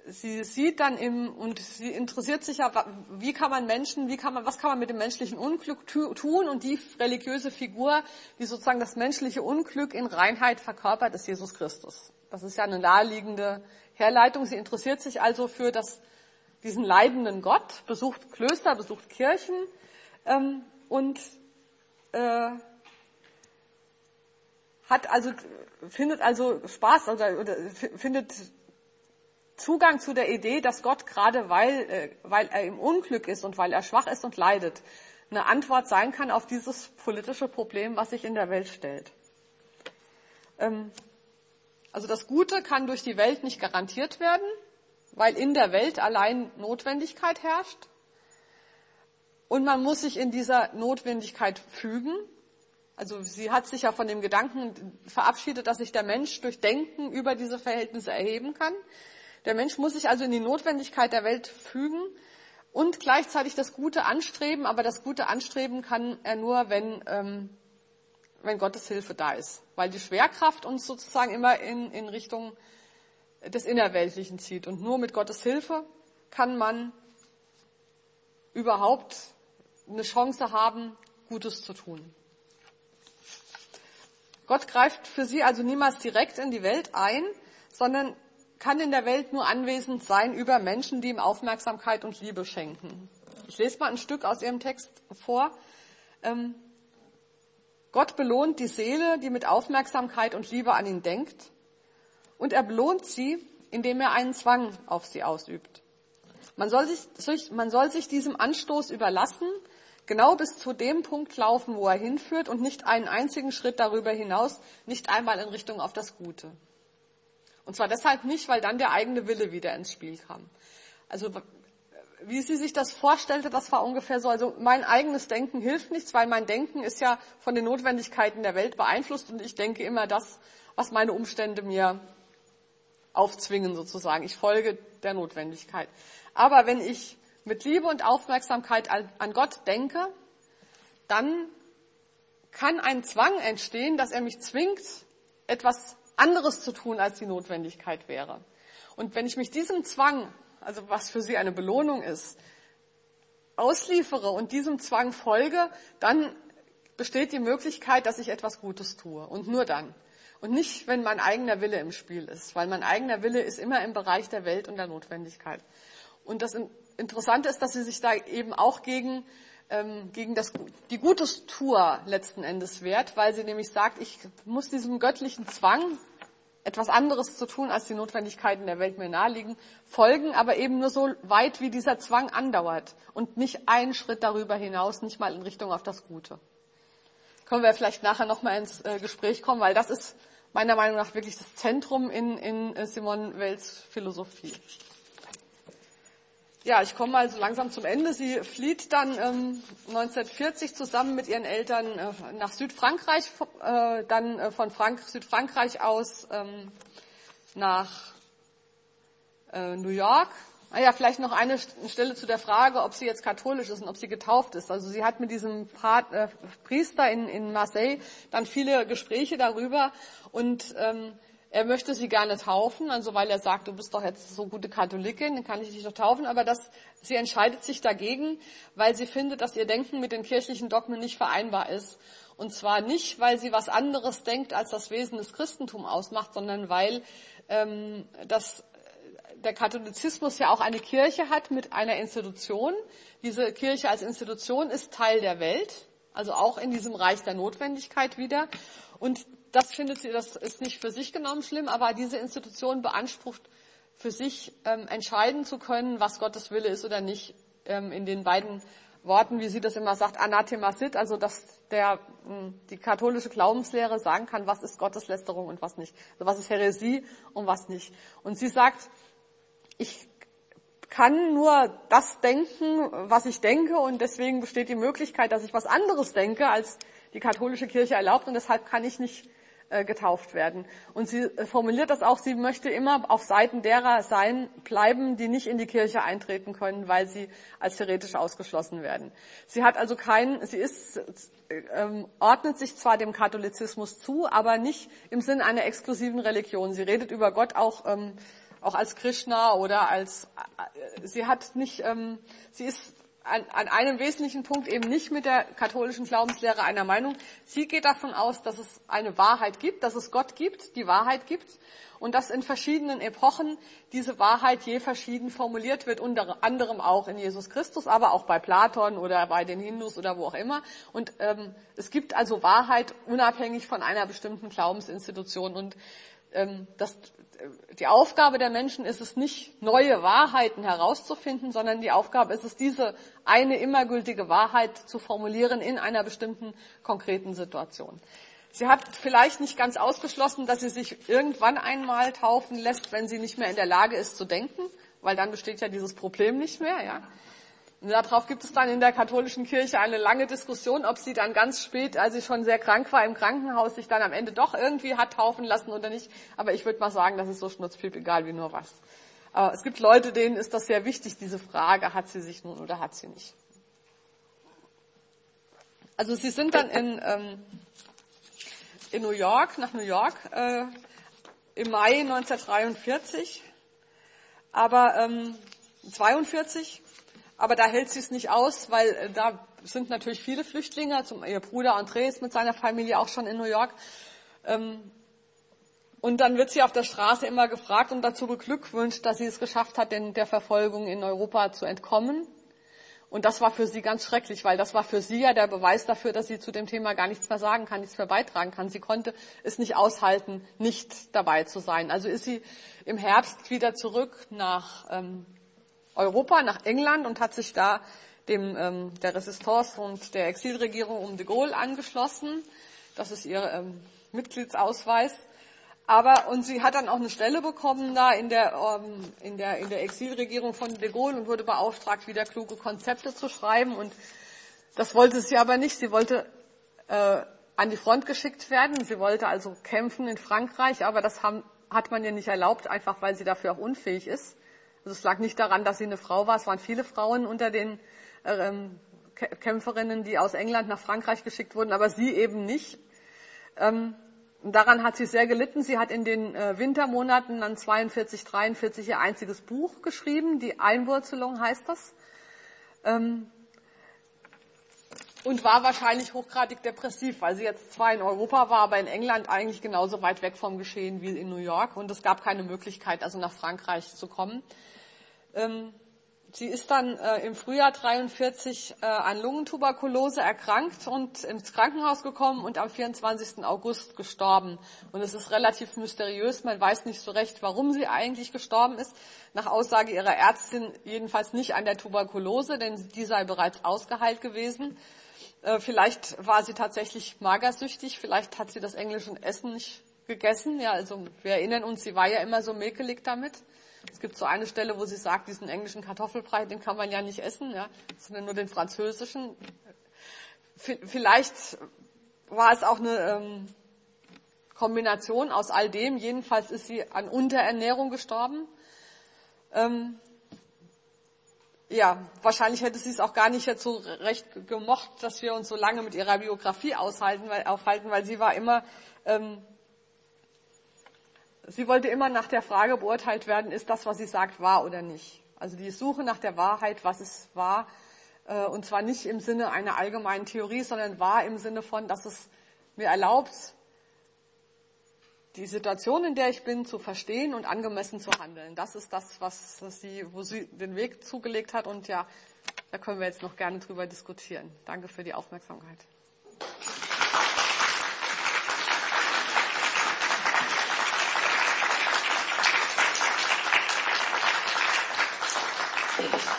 Speaker 1: sie sieht dann im, und sie interessiert sich ja, wie kann man Menschen, wie kann man, was kann man mit dem menschlichen Unglück tun? Und die religiöse Figur, die sozusagen das menschliche Unglück in Reinheit verkörpert, ist Jesus Christus. Das ist ja eine naheliegende Herleitung. Sie interessiert sich also für das, diesen leidenden Gott, besucht Klöster, besucht Kirchen ähm, und äh, hat also findet also Spaß oder, oder findet Zugang zu der Idee, dass Gott gerade weil, äh, weil er im Unglück ist und weil er schwach ist und leidet, eine Antwort sein kann auf dieses politische Problem, was sich in der Welt stellt. Ähm, also das Gute kann durch die Welt nicht garantiert werden, weil in der Welt allein Notwendigkeit herrscht. Und man muss sich in dieser Notwendigkeit fügen. Also sie hat sich ja von dem Gedanken verabschiedet, dass sich der Mensch durch Denken über diese Verhältnisse erheben kann. Der Mensch muss sich also in die Notwendigkeit der Welt fügen und gleichzeitig das Gute anstreben, aber das Gute anstreben kann er nur, wenn, ähm, wenn Gottes Hilfe da ist, weil die Schwerkraft uns sozusagen immer in, in Richtung des Innerweltlichen zieht. Und nur mit Gottes Hilfe kann man überhaupt eine Chance haben, Gutes zu tun. Gott greift für sie also niemals direkt in die Welt ein, sondern kann in der Welt nur anwesend sein über Menschen, die ihm Aufmerksamkeit und Liebe schenken. Ich lese mal ein Stück aus ihrem Text vor. Ähm, Gott belohnt die Seele, die mit Aufmerksamkeit und Liebe an ihn denkt, und er belohnt sie, indem er einen Zwang auf sie ausübt. Man soll sich, man soll sich diesem Anstoß überlassen, genau bis zu dem Punkt laufen, wo er hinführt und nicht einen einzigen Schritt darüber hinaus, nicht einmal in Richtung auf das Gute. Und zwar deshalb nicht, weil dann der eigene Wille wieder ins Spiel kam. Also wie sie sich das vorstellte, das war ungefähr so. Also mein eigenes Denken hilft nichts, weil mein Denken ist ja von den Notwendigkeiten der Welt beeinflusst und ich denke immer das, was meine Umstände mir aufzwingen sozusagen. Ich folge der Notwendigkeit. Aber wenn ich mit Liebe und Aufmerksamkeit an Gott denke, dann kann ein Zwang entstehen, dass er mich zwingt, etwas anderes zu tun, als die Notwendigkeit wäre. Und wenn ich mich diesem Zwang, also was für sie eine Belohnung ist, ausliefere und diesem Zwang folge, dann besteht die Möglichkeit, dass ich etwas Gutes tue. Und nur dann. Und nicht, wenn mein eigener Wille im Spiel ist, weil mein eigener Wille ist immer im Bereich der Welt und der Notwendigkeit. Und das Interessante ist, dass sie sich da eben auch gegen ähm, gegen das, die Gutes-Tour letzten Endes wehrt, weil sie nämlich sagt, ich muss diesem göttlichen Zwang, etwas anderes zu tun, als die Notwendigkeiten der Welt mir naheliegen, folgen, aber eben nur so weit, wie dieser Zwang andauert und nicht einen Schritt darüber hinaus, nicht mal in Richtung auf das Gute. Können wir vielleicht nachher nochmal ins äh, Gespräch kommen, weil das ist meiner Meinung nach wirklich das Zentrum in, in äh, Simone Wells Philosophie. Ja, ich komme mal so langsam zum Ende. Sie flieht dann ähm, 1940 zusammen mit ihren Eltern äh, nach Südfrankreich, äh, dann äh, von Frank Südfrankreich aus ähm, nach äh, New York. Ah ja, vielleicht noch eine Stelle zu der Frage, ob sie jetzt katholisch ist und ob sie getauft ist. Also sie hat mit diesem Pat, äh, Priester in, in Marseille dann viele Gespräche darüber und ähm, er möchte sie gerne taufen, also weil er sagt, du bist doch jetzt so gute Katholikin, dann kann ich dich doch taufen, aber das, sie entscheidet sich dagegen, weil sie findet, dass ihr Denken mit den kirchlichen Dogmen nicht vereinbar ist. Und zwar nicht, weil sie was anderes denkt, als das Wesen des Christentums ausmacht, sondern weil ähm, das, der Katholizismus ja auch eine Kirche hat mit einer Institution. Diese Kirche als Institution ist Teil der Welt, also auch in diesem Reich der Notwendigkeit wieder. Und das findet sie, das ist nicht für sich genommen schlimm, aber diese Institution beansprucht für sich ähm, entscheiden zu können, was Gottes Wille ist oder nicht, ähm, in den beiden Worten, wie sie das immer sagt, anathema sit, also dass der, hm, die katholische Glaubenslehre sagen kann, was ist Gotteslästerung und was nicht, also was ist Häresie und was nicht. Und sie sagt, ich kann nur das denken, was ich denke und deswegen besteht die Möglichkeit, dass ich was anderes denke, als die katholische Kirche erlaubt und deshalb kann ich nicht getauft werden. Und sie äh, formuliert das auch, sie möchte immer auf Seiten derer sein, bleiben, die nicht in die Kirche eintreten können, weil sie als heretisch ausgeschlossen werden. Sie hat also kein, sie ist, ähm, ordnet sich zwar dem Katholizismus zu, aber nicht im Sinn einer exklusiven Religion. Sie redet über Gott auch ähm, auch als Krishna oder als, äh, sie hat nicht, ähm, sie ist an, an einem wesentlichen Punkt eben nicht mit der katholischen Glaubenslehre einer Meinung. Sie geht davon aus, dass es eine Wahrheit gibt, dass es Gott gibt, die Wahrheit gibt und dass in verschiedenen Epochen diese Wahrheit je verschieden formuliert wird, unter anderem auch in Jesus Christus, aber auch bei Platon oder bei den Hindus oder wo auch immer. Und ähm, es gibt also Wahrheit unabhängig von einer bestimmten Glaubensinstitution. Und ähm, das, die Aufgabe der Menschen ist es nicht, neue Wahrheiten herauszufinden, sondern die Aufgabe ist es, diese eine immer gültige Wahrheit zu formulieren in einer bestimmten konkreten Situation. Sie hat vielleicht nicht ganz ausgeschlossen, dass sie sich irgendwann einmal taufen lässt, wenn sie nicht mehr in der Lage ist zu denken, weil dann besteht ja dieses Problem nicht mehr, ja. Und darauf gibt es dann in der katholischen Kirche eine lange Diskussion, ob sie dann ganz spät, als sie schon sehr krank war im Krankenhaus, sich dann am Ende doch irgendwie hat taufen lassen oder nicht. Aber ich würde mal sagen, das ist so schnurzpiep egal wie nur was. Aber es gibt Leute, denen ist das sehr wichtig, diese Frage, hat sie sich nun oder hat sie nicht. Also sie sind dann in, ähm, in New York, nach New York, äh, im Mai 1943, aber ähm, 42 aber da hält sie es nicht aus, weil äh, da sind natürlich viele Flüchtlinge. Zum, ihr Bruder André ist mit seiner Familie auch schon in New York. Ähm, und dann wird sie auf der Straße immer gefragt und dazu beglückwünscht, dass sie es geschafft hat, der Verfolgung in Europa zu entkommen. Und das war für sie ganz schrecklich, weil das war für sie ja der Beweis dafür, dass sie zu dem Thema gar nichts mehr sagen kann, nichts mehr beitragen kann. Sie konnte es nicht aushalten, nicht dabei zu sein. Also ist sie im Herbst wieder zurück nach ähm, Europa, nach England und hat sich da dem, ähm, der Resistance und der Exilregierung um de Gaulle angeschlossen. Das ist ihr ähm, Mitgliedsausweis. Aber, und sie hat dann auch eine Stelle bekommen da in der, ähm, in der, in der Exilregierung von de Gaulle und wurde beauftragt, wieder kluge Konzepte zu schreiben. Und das wollte sie aber nicht. Sie wollte äh, an die Front geschickt werden. Sie wollte also kämpfen in Frankreich, aber das haben, hat man ihr nicht erlaubt, einfach weil sie dafür auch unfähig ist. Also es lag nicht daran, dass sie eine Frau war. Es waren viele Frauen unter den ähm, Kämpferinnen, die aus England nach Frankreich geschickt wurden, aber sie eben nicht. Ähm, daran hat sie sehr gelitten. Sie hat in den äh, Wintermonaten dann 42, 43 ihr einziges Buch geschrieben. Die Einwurzelung heißt das. Ähm, und war wahrscheinlich hochgradig depressiv, weil sie jetzt zwar in Europa war, aber in England eigentlich genauso weit weg vom Geschehen wie in New York und es gab keine Möglichkeit, also nach Frankreich zu kommen. Ähm, sie ist dann äh, im Frühjahr 43 äh, an Lungentuberkulose erkrankt und ins Krankenhaus gekommen und am 24. August gestorben. Und es ist relativ mysteriös. Man weiß nicht so recht, warum sie eigentlich gestorben ist. Nach Aussage ihrer Ärztin jedenfalls nicht an der Tuberkulose, denn die sei bereits ausgeheilt gewesen. Äh, vielleicht war sie tatsächlich magersüchtig. Vielleicht hat sie das englische Essen nicht gegessen. Ja, also wir erinnern uns, sie war ja immer so mäkelig damit. Es gibt so eine Stelle, wo sie sagt, diesen englischen Kartoffelbrei, den kann man ja nicht essen, ja, sondern nur den französischen. Vielleicht war es auch eine ähm, Kombination aus all dem. Jedenfalls ist sie an Unterernährung gestorben. Ähm, ja, wahrscheinlich hätte sie es auch gar nicht jetzt so recht gemocht, dass wir uns so lange mit ihrer Biografie aushalten, weil, aufhalten, weil sie war immer ähm, Sie wollte immer nach der Frage beurteilt werden, ist das, was sie sagt, wahr oder nicht. Also die Suche nach der Wahrheit, was ist wahr, äh, und zwar nicht im Sinne einer allgemeinen Theorie, sondern wahr im Sinne von, dass es mir erlaubt, die Situation, in der ich bin, zu verstehen und angemessen zu handeln. Das ist das, was, sie, wo sie den Weg zugelegt hat. Und ja, da können wir jetzt noch gerne drüber diskutieren. Danke für die Aufmerksamkeit. Applaus